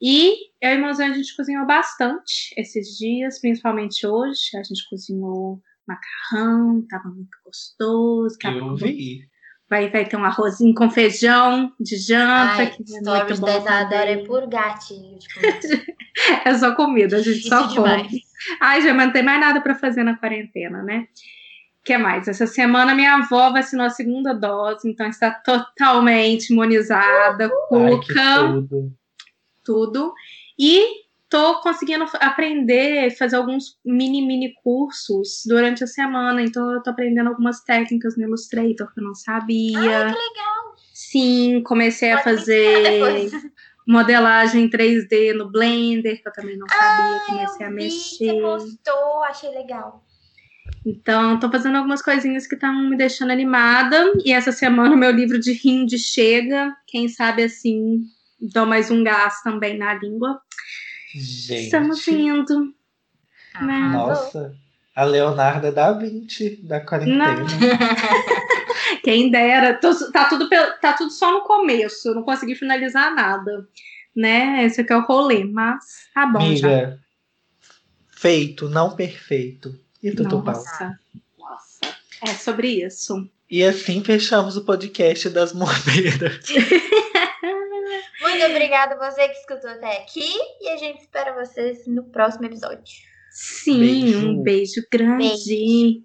E eu e Mozão, a gente cozinhou bastante esses dias, principalmente hoje. A gente cozinhou macarrão, tava muito gostoso. Eu vi. Vai, vai ter um arrozinho com feijão de janta, Ai, que é muito da bom Isadora é por gatilho. Tipo, É só comida, a gente difícil só demais. come. Ai, já não tem mais nada para fazer na quarentena, né? O que mais? Essa semana minha avó vacinou a segunda dose, então está totalmente imunizada, Ai, que cuca, tudo. tudo. E tô conseguindo aprender, fazer alguns mini, mini cursos durante a semana. Então eu tô aprendendo algumas técnicas no Illustrator que eu não sabia. Ai, que legal. Sim, comecei a Pode ensinar fazer modelagem 3D no Blender, que eu também não sabia, Ah, comecei a vi, mexer. Você postou, achei legal. Então, tô fazendo algumas coisinhas que estão me deixando animada. E essa semana o meu livro de hindi chega. Quem sabe assim, dou mais um gás também na língua. Gente. Estamos indo. Arrasou. Nossa. A Leonarda da 20 da quarentena. Não. Quem dera. Tô- tá, tudo, tá tudo só no começo. eu Não consegui finalizar nada. Né? Esse aqui é o rolê. Mas tá bom já. Feito, não perfeito. E tudo bom. Nossa. Nossa. É sobre isso. E assim fechamos o podcast das Morbedas. Obrigada a você que escutou até aqui. E a gente espera vocês no próximo episódio. Sim, Beijo. um beijo grande.